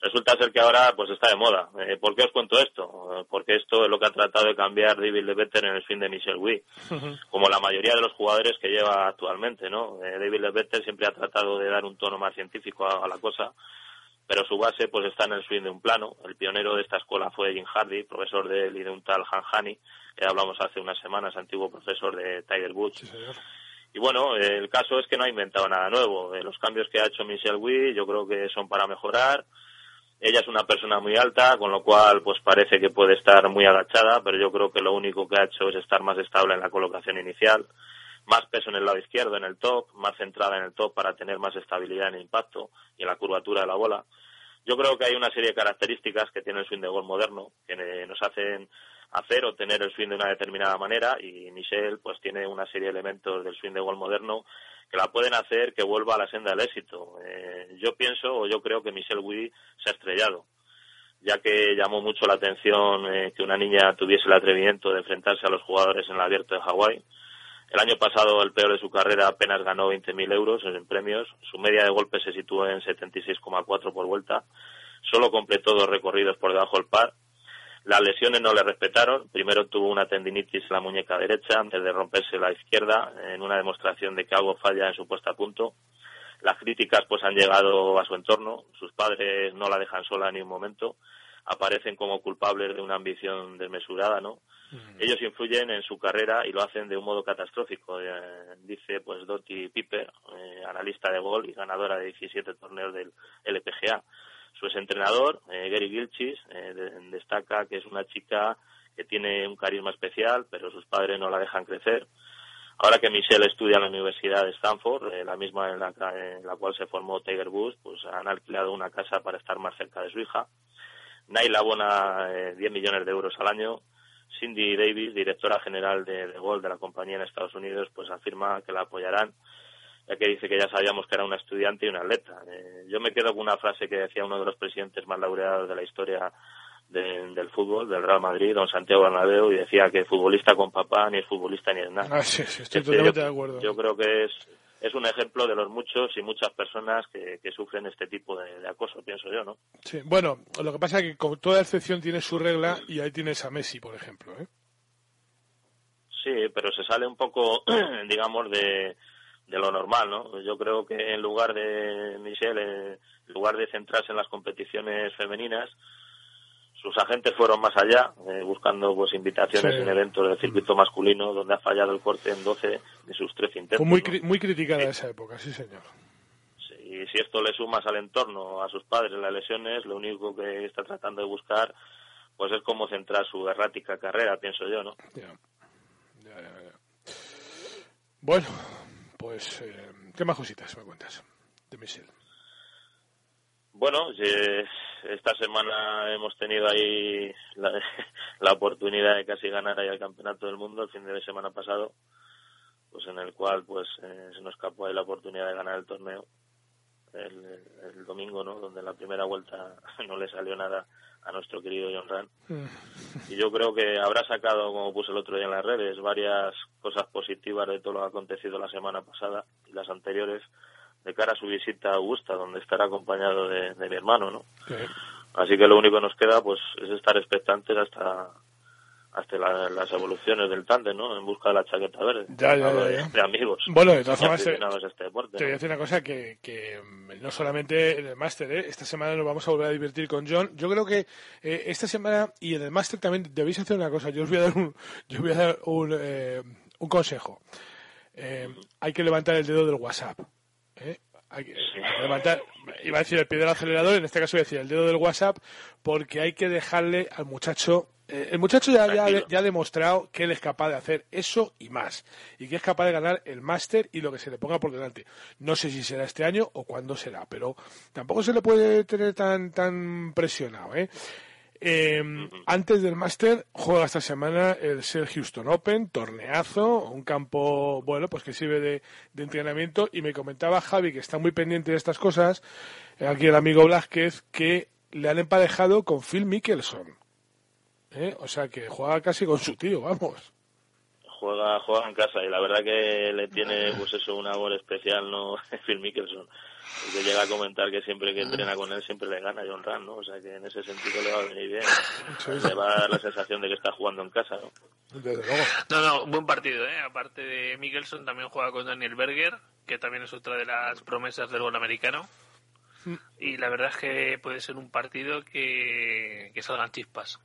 Resulta ser que ahora pues está de moda. Eh, ¿Por qué os cuento esto? Porque esto es lo que ha tratado de cambiar David Levetter en el swing de Michel Wee, como la mayoría de los jugadores que lleva actualmente, ¿no? Eh, David Levetter siempre ha tratado de dar un tono más científico a la cosa pero su base pues está en el swing de un plano. El pionero de esta escuela fue Jim Hardy, profesor de él y de un tal Han Hani, que hablamos hace unas semanas, antiguo profesor de Tiger Woods. y bueno, el caso es que no ha inventado nada nuevo. Eh, los cambios que ha hecho Michelle Wee yo creo que son para mejorar. Ella es una persona muy alta, con lo cual pues parece que puede estar muy agachada, pero yo creo que lo único que ha hecho es estar más estable en la colocación inicial más peso en el lado izquierdo, en el top, más centrada en el top para tener más estabilidad en el impacto y en la curvatura de la bola. Yo creo que hay una serie de características que tiene el swing de gol moderno que nos hacen hacer o tener el swing de una determinada manera y Michelle pues tiene una serie de elementos del swing de gol moderno que la pueden hacer que vuelva a la senda del éxito. Eh, yo pienso o yo creo que Michelle Woody se ha estrellado ya que llamó mucho la atención eh, que una niña tuviese el atrevimiento de enfrentarse a los jugadores en el abierto de Hawái el año pasado, el peor de su carrera, apenas ganó 20.000 euros en premios. Su media de golpes se situó en 76,4 por vuelta. Solo completó dos recorridos por debajo del par. Las lesiones no le respetaron. Primero tuvo una tendinitis en la muñeca derecha antes de romperse la izquierda en una demostración de que algo falla en su puesta a punto. Las críticas pues han llegado a su entorno. Sus padres no la dejan sola ni un momento. Aparecen como culpables de una ambición desmesurada, ¿no? Ellos influyen en su carrera y lo hacen de un modo catastrófico, eh, dice pues Dottie Piper, eh, analista de gol y ganadora de 17 torneos del LPGA. Su exentrenador, eh, Gary Gilchis, destaca que es una chica que tiene un carisma especial, pero sus padres no la dejan crecer. Ahora que Michelle estudia en la Universidad de Stanford, la misma en la, en la, cual se formó Tiger Woods, pues han alquilado una casa para estar más cerca de su hija. Naila abona 10 millones de euros al año Cindy Davis, directora general de, de Gol de la compañía en Estados Unidos, pues afirma que la apoyarán, ya que dice que ya sabíamos que era una estudiante y una atleta. Eh, yo me quedo con una frase que decía uno de los presidentes más laureados de la historia del fútbol, del Real Madrid, don Santiago Bernabéu, y decía que futbolista con papá ni es futbolista ni es nada. Ah, sí, estoy totalmente de acuerdo. Yo creo que es es un ejemplo de los muchos y muchas personas que, que sufren este tipo de, de acoso, pienso yo, ¿no? Sí, bueno, lo que pasa es que con toda excepción tiene su regla y ahí tienes a Messi, por ejemplo. ¿eh? Sí, pero se sale un poco, digamos, de, de lo normal, ¿no? Yo creo que en lugar de, Michel, en lugar de centrarse en las competiciones femeninas, sus agentes fueron más allá, eh, buscando pues invitaciones Sí. en eventos del circuito masculino, donde ha fallado el corte en 12 de sus 13 intentos. Fue muy, muy criticada esa época, sí, señor. Y si esto le sumas al entorno, a sus padres, las lesiones, lo único que está tratando de buscar pues es cómo centrar su errática carrera, pienso yo, ¿no? Bueno, pues, eh, ¿qué más cositas me cuentas de Michel? Bueno, eh, esta semana hemos tenido ahí la, la oportunidad de casi ganar ahí el campeonato del mundo el fin de semana pasado, pues en el cual pues eh, se nos escapó ahí la oportunidad de ganar el torneo el, el domingo, ¿no? Donde en la primera vuelta no le salió nada a nuestro querido John Ran. Y yo creo que habrá sacado, como puse el otro día en las redes, varias cosas positivas de todo lo que ha acontecido la semana pasada y las anteriores de cara a su visita a Augusta, donde estará acompañado de, de mi hermano, ¿no? Así que lo único que nos queda, pues, es estar expectantes hasta hasta la- las evoluciones del tándem, ¿no? En busca de la chaqueta verde. Ya, ya, ya, de, amigos. Bueno, de todas formas, eh, aficionados a este deporte. Te voy a decir una cosa que, que mm, no solamente en el máster, ¿eh? esta semana nos vamos a volver a divertir con John. Yo creo que eh, esta semana y en el máster también debéis hacer una cosa. Yo os voy a dar un, yo os voy a dar un, eh, un consejo. Eh, hay que levantar el dedo del WhatsApp. ¿Eh? Hay, que, levantar, iba a decir el pie del acelerador, en este caso voy a decir el dedo del WhatsApp, porque hay que dejarle al muchacho. eh, el muchacho ya, ya, ya ha demostrado que él es capaz de hacer eso y más. Y que es capaz de ganar el máster y lo que se le ponga por delante. No sé si será este año o cuándo será, pero tampoco se le puede tener tan, tan presionado. ¿eh? Eh, Antes del máster juega esta semana el Ser Houston Open, torneazo, un campo bueno pues que sirve de, de entrenamiento y me comentaba Javi que está muy pendiente de estas cosas, eh, aquí el amigo Blázquez, que le han emparejado con Phil Mickelson. ¿eh? O sea que juega casi con su tío, vamos. juega juega en casa y la verdad que le tiene pues eso un amor especial no Phil Mickelson que llega a comentar que siempre que entrena con él siempre le gana John Ram no o sea que en ese sentido le va a venir bien le va a dar la sensación de que está jugando en casa no Desde luego. No, no, buen partido, ¿eh? Aparte de Mickelson, también juega con Daniel Berger, que también es otra de las promesas del gol americano. Y la verdad es que puede ser un partido que, que salgan chispas.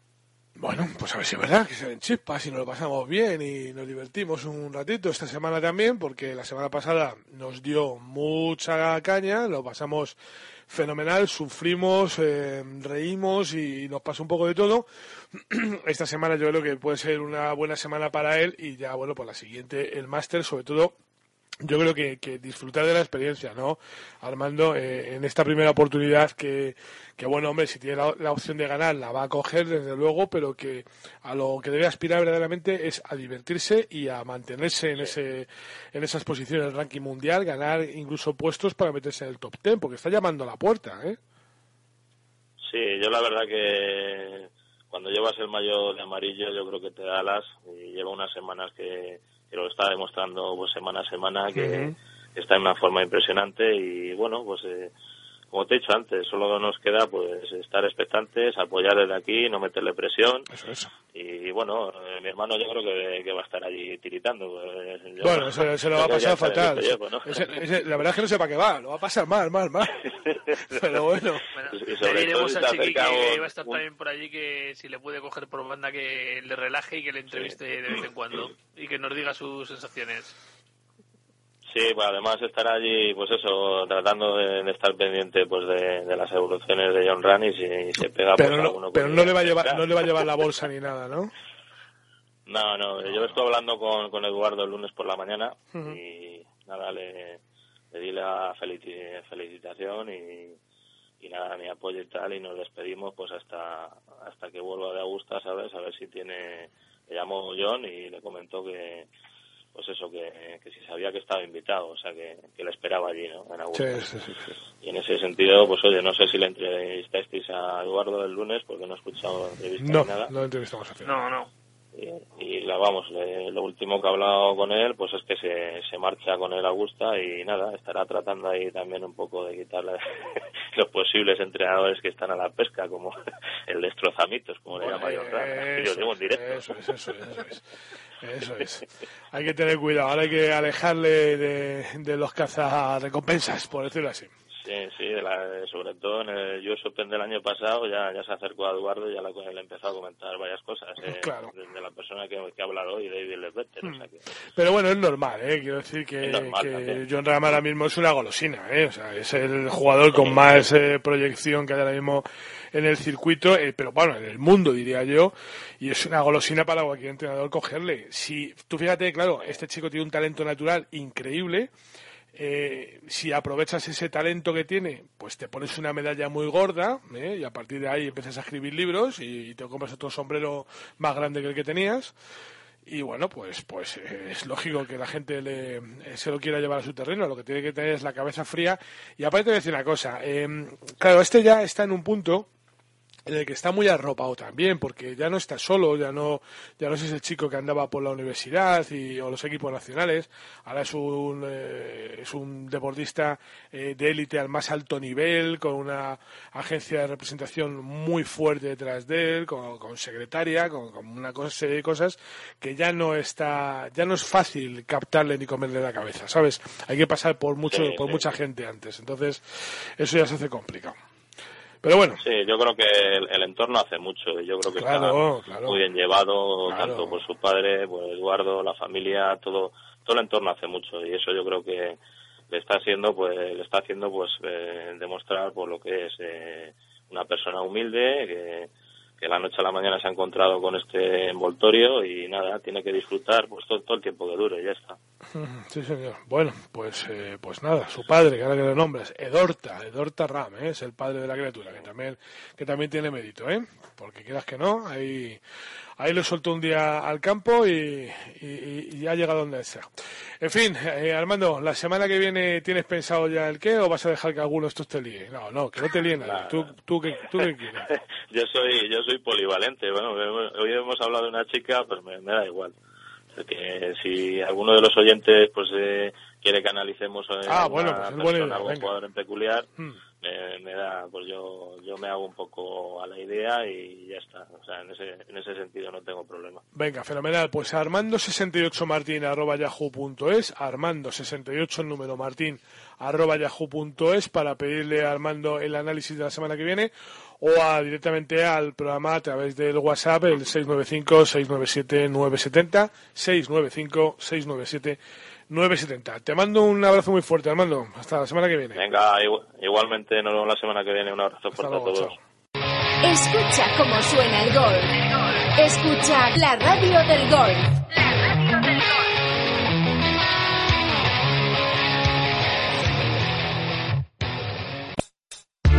Bueno, pues a ver si es verdad que se chispas y nos lo pasamos bien y nos divertimos un ratito esta semana también, porque la semana pasada nos dio mucha caña, lo pasamos fenomenal, sufrimos, eh, reímos y nos pasó un poco de todo. Esta semana yo creo que puede ser una buena semana para él y ya, bueno, pues la siguiente, el máster, sobre todo yo creo que, que disfrutar de la experiencia, ¿no? Armando, eh, en esta primera oportunidad que, que, bueno, hombre, si tiene la, opción de ganar, la va a coger, desde luego, pero que a lo que debe aspirar verdaderamente es a divertirse y a mantenerse en ese en esas posiciones del ranking mundial, ganar incluso puestos para meterse en el top 10, porque está llamando a la puerta, ¿eh? sí yo la verdad que cuando llevas el mayo de amarillo yo creo que te da alas y lleva unas semanas que, que lo está demostrando pues semana a semana que está en una forma impresionante y bueno pues eh, como te he dicho antes solo nos queda pues estar expectantes apoyar desde aquí no meterle presión y bueno eh, mi hermano yo creo que, que va a estar allí tiritando pues, yo- Bueno, se, se lo va a pasar fatal. pellejo, ¿no? Ese- ese- la verdad es que no sé para qué va, lo va a pasar mal, mal, mal. Pero bueno. Y Le diremos a Chiqui que va a estar un- también por allí que si le puede coger por banda que le relaje y que le entreviste de vez en cuando y que nos diga sus sensaciones. Sí, pues además estará allí, pues eso, tratando de, de estar pendiente pues de, de las evoluciones de John Run y si se pega pues Pero, alguno no, pero no le va a llevar, no le va a llevar la bolsa ni nada, ¿no? No, no, yo estuve hablando con, con Eduardo el lunes por la mañana y nada, le, le di la felici- felicitación y, y nada, mi apoyo y tal y nos despedimos pues hasta hasta que vuelva de Augusta, ¿sabes? A ver si tiene... Le llamó John y le comentó que pues eso, que, que si sabía que estaba invitado, o sea, que, que le esperaba allí, ¿no? En. Sí, sí, sí, sí. Y en ese sentido, pues oye, no sé si le entrevistasteis a Eduardo el lunes porque no he escuchado la entrevista No, ni nada. no entrevistamos a. No, no. Y, la vamos, le- lo último que he hablado con él, pues es que se, se marcha con él a Augusta y nada, estará tratando ahí también un poco de quitarle los posibles entrenadores que están a la pesca, como el destrozamitos, como le llama John que yo digo en directo. eso es, eso es, eso es. Eso es. Hay que tener cuidado, ahora hay que alejarle de, de los cazarrecompensas, por decirlo así. Sí, sí, de la- sobre todo en el US Open del año pasado ya, ya se acercó a Eduardo y ya le, le empezó a comentar varias cosas. eh, Claro. De la persona que, que ha hablado hoy, David Ledbetter. o sea que- Pero bueno, es normal, ¿eh? Quiero decir que, normal que. John Ram ahora mismo es una golosina, ¿eh? O sea, es el jugador con más eh, proyección que hay ahora mismo en el circuito, eh, pero bueno, en el mundo diría yo, y es una golosina para cualquier entrenador cogerle. Si tú fíjate, claro, este chico tiene un talento natural increíble. Eh, si aprovechas ese talento que tiene, pues te pones una medalla muy gorda ¿eh? y a partir de ahí empiezas a escribir libros y, te compras otro sombrero más grande que el que tenías. Y bueno, pues, pues eh, es lógico que la gente le, eh, se lo quiera llevar a su terreno. Lo que tiene que tener es la cabeza fría. Y aparte te voy a decir una cosa. eh, claro, este ya está en un punto en el que está muy arropado también, porque ya no está solo, ya no, ya no es ese chico que andaba por la universidad y, o los equipos nacionales, ahora es un, eh, es un deportista eh, de élite al más alto nivel, con una agencia de representación muy fuerte detrás de él, con, con secretaria, con, con una cosa- serie de cosas que ya no está, ya no es fácil captarle ni comerle la cabeza, ¿sabes? Hay que pasar por mucho, Sí, por sí. mucha gente antes, entonces eso ya se hace complicado. Pero bueno, Sí, yo creo que el, el entorno hace mucho. y Yo creo que Claro, está claro. muy bien llevado, Claro. tanto por su padre, por Eduardo, la familia, todo, todo el entorno hace mucho. Y eso yo creo que le está haciendo, pues, le está haciendo, pues, eh, demostrar por lo que es eh, una persona humilde que, que la noche a la mañana se ha encontrado con este envoltorio y nada, tiene que disfrutar, pues, todo, el tiempo que dure, ya está. Sí, señor. Bueno, pues, eh, pues nada, su padre, que ahora que lo nombras, Edorta, Edorta Ram, ¿eh? es el padre de la criatura, que también, que también tiene mérito, ¿eh? Porque quieras que no, ahí, ahí lo soltó un día al campo y, y, y ha llegado donde sea. En fin, eh, Armando, la semana que viene tienes pensado ya el qué o vas a dejar que alguno de estos te líe? No, no, que no te líe nadie. ¿Tú, tú, qué, tú qué quieres? yo soy yo soy polivalente bueno hoy hemos hablado de una chica pues me, me da igual que si alguno de los oyentes pues eh, quiere que analicemos Ah, alguna bueno, pues persona, algún jugador en peculiar Hmm. Me, me da pues yo yo me hago un poco a la idea y ya está o sea en ese en ese sentido no tengo problema Venga, fenomenal. Pues armando68martin arroba yahoo.es, armando68 el número martín arroba yahoo.es para pedirle a Armando el análisis de la semana que viene o a, directamente al programa a través del WhatsApp el 695-697-970 695-697-970. Te mando un abrazo muy fuerte, Armando. Hasta la semana que viene. venga igu- igualmente nos vemos la semana que viene un abrazo fuerte luego, a todos chao. Escucha cómo suena el gol. Escucha la radio del gol.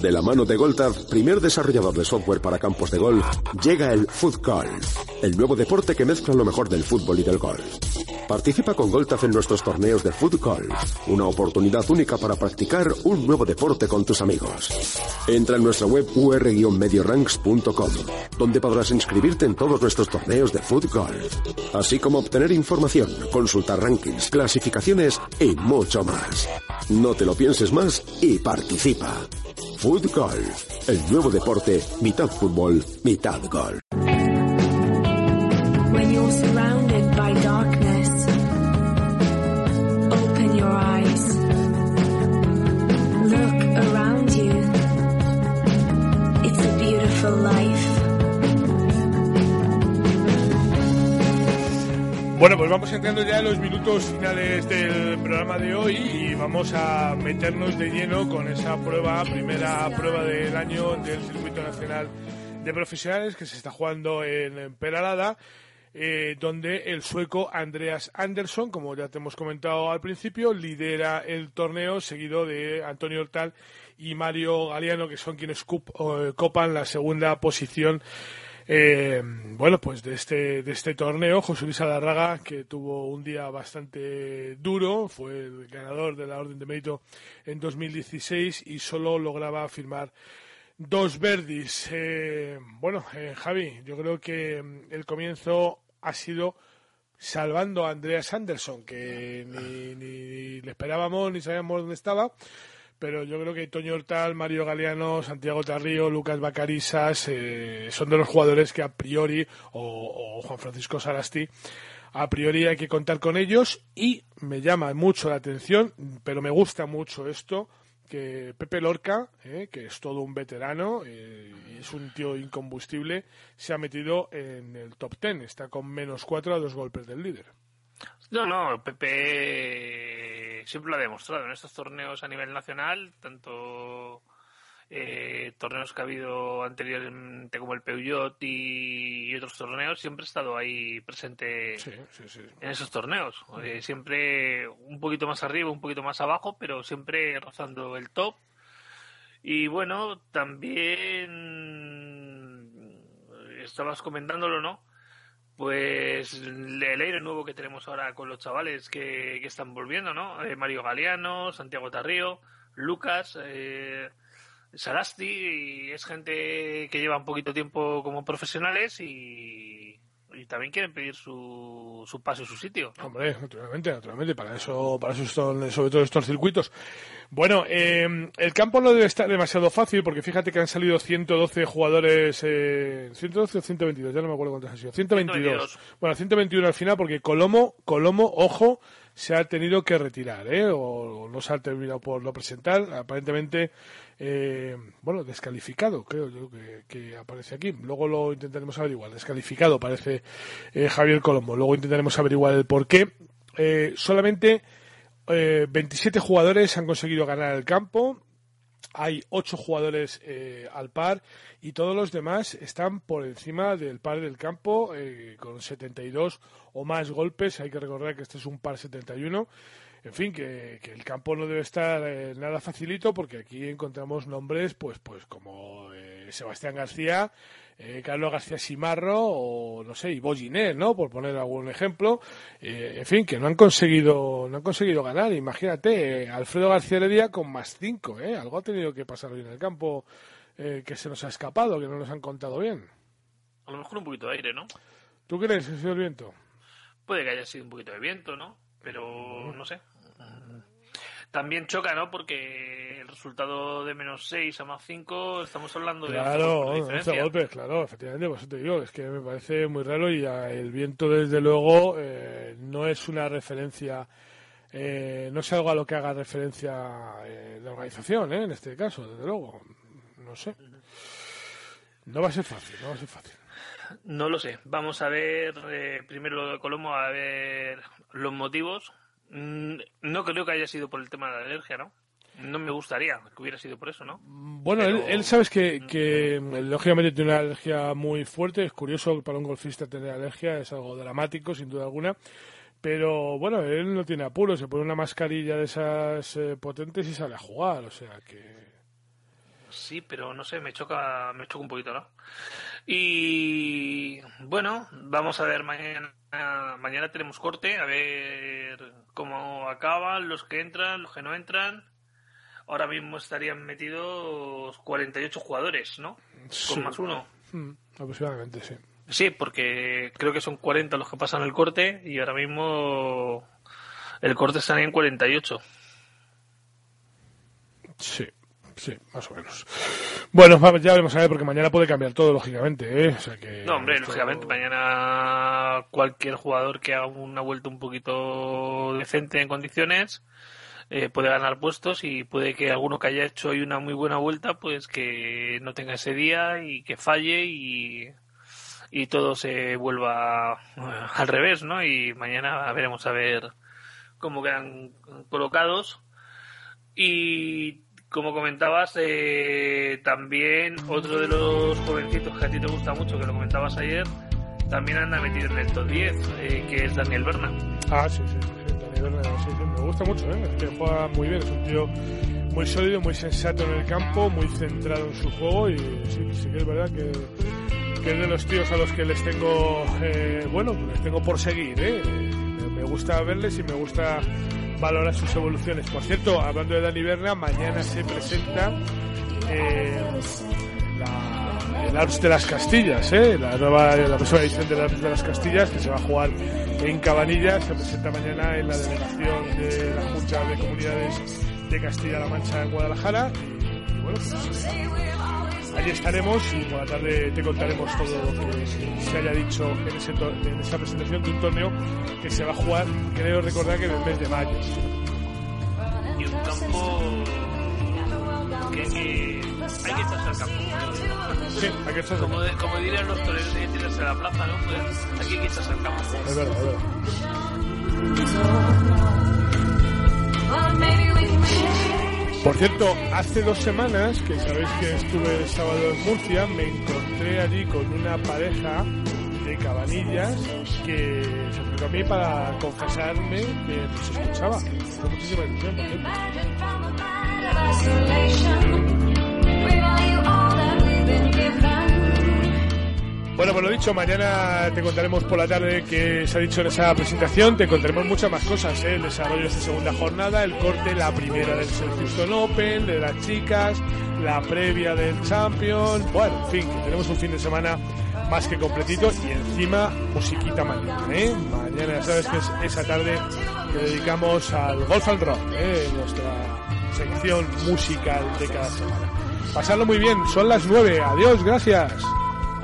De la mano de Goltaf, primer desarrollador de software para campos de golf, llega el Foot Golf, el nuevo deporte que mezcla lo mejor del fútbol y del golf. Participa con Goltaf en nuestros torneos de Foot Golf, una oportunidad única para practicar un nuevo deporte con tus amigos. Entra en nuestra web ur-medioranks.com, donde podrás inscribirte en todos nuestros torneos de Foot Golf, así como obtener información, consultar rankings, clasificaciones y mucho más. No te lo pienses más y participa. Foot Golf, el nuevo deporte, mitad fútbol, mitad golf. Bueno, pues vamos entrando ya en los minutos finales del programa de hoy y vamos a meternos de lleno con esa prueba, primera prueba del año del Circuito Nacional de Profesionales que se está jugando en, Peralada. eh, donde el sueco Andreas Andersson, como ya te hemos comentado al principio, lidera el torneo, seguido de Antonio Hortal y Mario Galeano, que son quienes cup- eh, copan la segunda posición eh, bueno, pues de este, de este torneo, José Luis Alarraga, que tuvo un día bastante duro, fue el ganador de la Orden de Mérito en 2016 y solo lograba firmar dos verdis. Eh, bueno, eh, Javi, yo creo que mm, el comienzo ha sido salvando a Andreas Anderson, que ni, ni le esperábamos ni sabíamos dónde estaba. Pero yo creo que Toño Hortal, Mario Galeano, Santiago Tarrío, Lucas Bacarisas eh, son de los jugadores que a priori, o, Juan Francisco Sarasti, a priori hay que contar con ellos. Y me llama mucho la atención, pero me gusta mucho esto, que Pepe Lorca, eh, que es todo un veterano eh, y es un tío incombustible, se ha metido en el top ten. Está con menos cuatro a dos golpes del líder. No, no, Pepe siempre lo ha demostrado en estos torneos a nivel nacional, tanto eh, torneos que ha habido anteriormente como el Peugeot y, y otros torneos, siempre ha estado ahí presente en esos torneos. Eh, siempre un poquito más arriba, un poquito más abajo, pero siempre rozando el top. Y bueno, también estabas comentándolo, ¿no? Pues el aire nuevo que tenemos ahora con los chavales que, que están volviendo, ¿no? Eh, Mario Galeano, Santiago Tarrío, Lucas, eh, Sarasti, y es gente que lleva un poquito tiempo como profesionales y, y también quieren pedir su, su paso y su sitio. Hombre, naturalmente, naturalmente, para eso, para eso son sobre todo estos circuitos. Bueno, eh, el campo no debe estar demasiado fácil porque fíjate que han salido 112 jugadores, eh, 112 o 122, ya no me acuerdo cuántos han sido, 122. 122. Bueno, 121 al final porque Colomo, Colomo, ojo, se ha tenido que retirar, ¿eh? O no se ha terminado por no presentar, aparentemente, eh, bueno, descalificado, creo yo que, que aparece aquí. Luego lo intentaremos averiguar, descalificado parece eh, Javier Colombo. Luego intentaremos averiguar el por qué. Eh, solamente eh, 27 jugadores han conseguido ganar el campo. Hay 8 jugadores eh, al par y todos los demás están por encima del par del campo eh, con 72 o más golpes. Hay que recordar que este es un par 71. En fin, que, que el campo no debe estar eh, nada facilito porque aquí encontramos nombres pues pues como eh, Sebastián García, eh, Carlos García Simarro o no sé, Ivo Giner, ¿no? Por poner algún ejemplo. Eh, en fin, que no han conseguido no han conseguido ganar. Imagínate, Alfredo García Heredia con más 5, ¿eh? Algo ha tenido que pasar hoy en el campo que se nos ha escapado, que no nos han contado bien. A lo mejor un poquito de aire, ¿no? ¿Tú crees que ha sido el viento? Puede que haya sido un poquito de viento, ¿no? Pero no sé. También choca, ¿no? Porque el resultado de menos 6 a más 5, estamos hablando de Claro, 11 11 diferencia. golpes, claro, efectivamente, por eso te digo, es que me parece muy raro y el viento, desde luego, eh, no es una referencia, eh, no es algo a lo que haga referencia eh, la organización, ¿eh? en este caso, desde luego, no sé. No va a ser fácil, no va a ser fácil. No lo sé. Vamos a ver eh, primero lo de Colombo, a ver los motivos. Mm, No creo que haya sido por el tema de la alergia, ¿no? No me gustaría que hubiera sido por eso, ¿no? Bueno, él, él sabes que, que mm, lógicamente tiene una alergia muy fuerte. Es curioso para un golfista tener alergia, es algo dramático, sin duda alguna. Pero bueno, él no tiene apuro, se pone una mascarilla de esas eh, potentes y sale a jugar. O sea que. Sí, pero no sé, me choca, me choca un poquito, ¿no? Y bueno, vamos a ver mañana. Mañana tenemos corte, a ver cómo acaban los que entran, los que no entran. Ahora mismo estarían metidos 48 jugadores, ¿no? Con más uno. Mm, aproximadamente, sí. Sí, porque creo que son 40 los que pasan el corte y ahora mismo el corte estaría en 48. Sí, sí, más o menos. Bueno, ya veremos a ver, porque mañana puede cambiar todo, lógicamente, ¿eh? O sea que. No, hombre, esto- lógicamente mañana cualquier jugador que haga una vuelta un poquito decente en condiciones eh, puede ganar puestos y puede que alguno que haya hecho hoy una muy buena vuelta pues que no tenga ese día y que falle y, y todo se vuelva eh, al revés, ¿no? Y mañana veremos a ver cómo quedan colocados y como comentabas, eh, también otro de los jovencitos que a ti te gusta mucho, que lo comentabas ayer, también anda metido en el top 10, eh, que es Daniel Berna. Ah, sí, sí, Daniel Berna, sí, sí, me gusta mucho, ¿eh? Es que juega muy bien, es un tío muy sólido, muy sensato en el campo, muy centrado en su juego y sí, sí que es verdad que, que es de los tíos a los que les tengo, eh, bueno, les tengo por seguir, ¿eh? Me gusta verles y me gusta valorar sus evoluciones. Por cierto, hablando de Dani Berna, mañana se presenta eh, la, el Alps de las Castillas, ¿eh? la nueva, la próxima edición del Alps de las Castillas, que se va a jugar en Cabanillas, se presenta mañana en la delegación de la Junta de Comunidades de Castilla-La Mancha en Guadalajara. Pues, allí estaremos y por la tarde te contaremos todo lo que se haya dicho en, ese en esa presentación de un torneo que se va a jugar, creo recordar que en el mes de mayo. Y un campo que hay que, hay que echarse al campo. Sí, hay que echarse al como, de- como dirían los toreros, hay que tirarse a la plaza, ¿no? Pues hay que echarse al campo. Es verdad, es verdad. Por cierto, hace dos semanas, que sabéis que estuve el sábado en Murcia, me encontré allí con una pareja de cabanillas que se acercó a mí para confesarme que nos escuchaba. Hizo muchísima ilusión, por cierto. Bueno, pues lo dicho, mañana te contaremos por la tarde que se ha dicho en esa presentación, te contaremos muchas más cosas, ¿eh? el desarrollo de esta segunda jornada, el corte, la primera del Houston Open, de las chicas, la previa del Champion, bueno, en fin, que tenemos un fin de semana más que completito y encima musiquita mañana, ¿eh? Mañana ya sabes que es esa tarde que dedicamos al Golf and Rock, ¿eh? nuestra sección musical de cada semana. Pasadlo muy bien, son las nueve, adiós, gracias.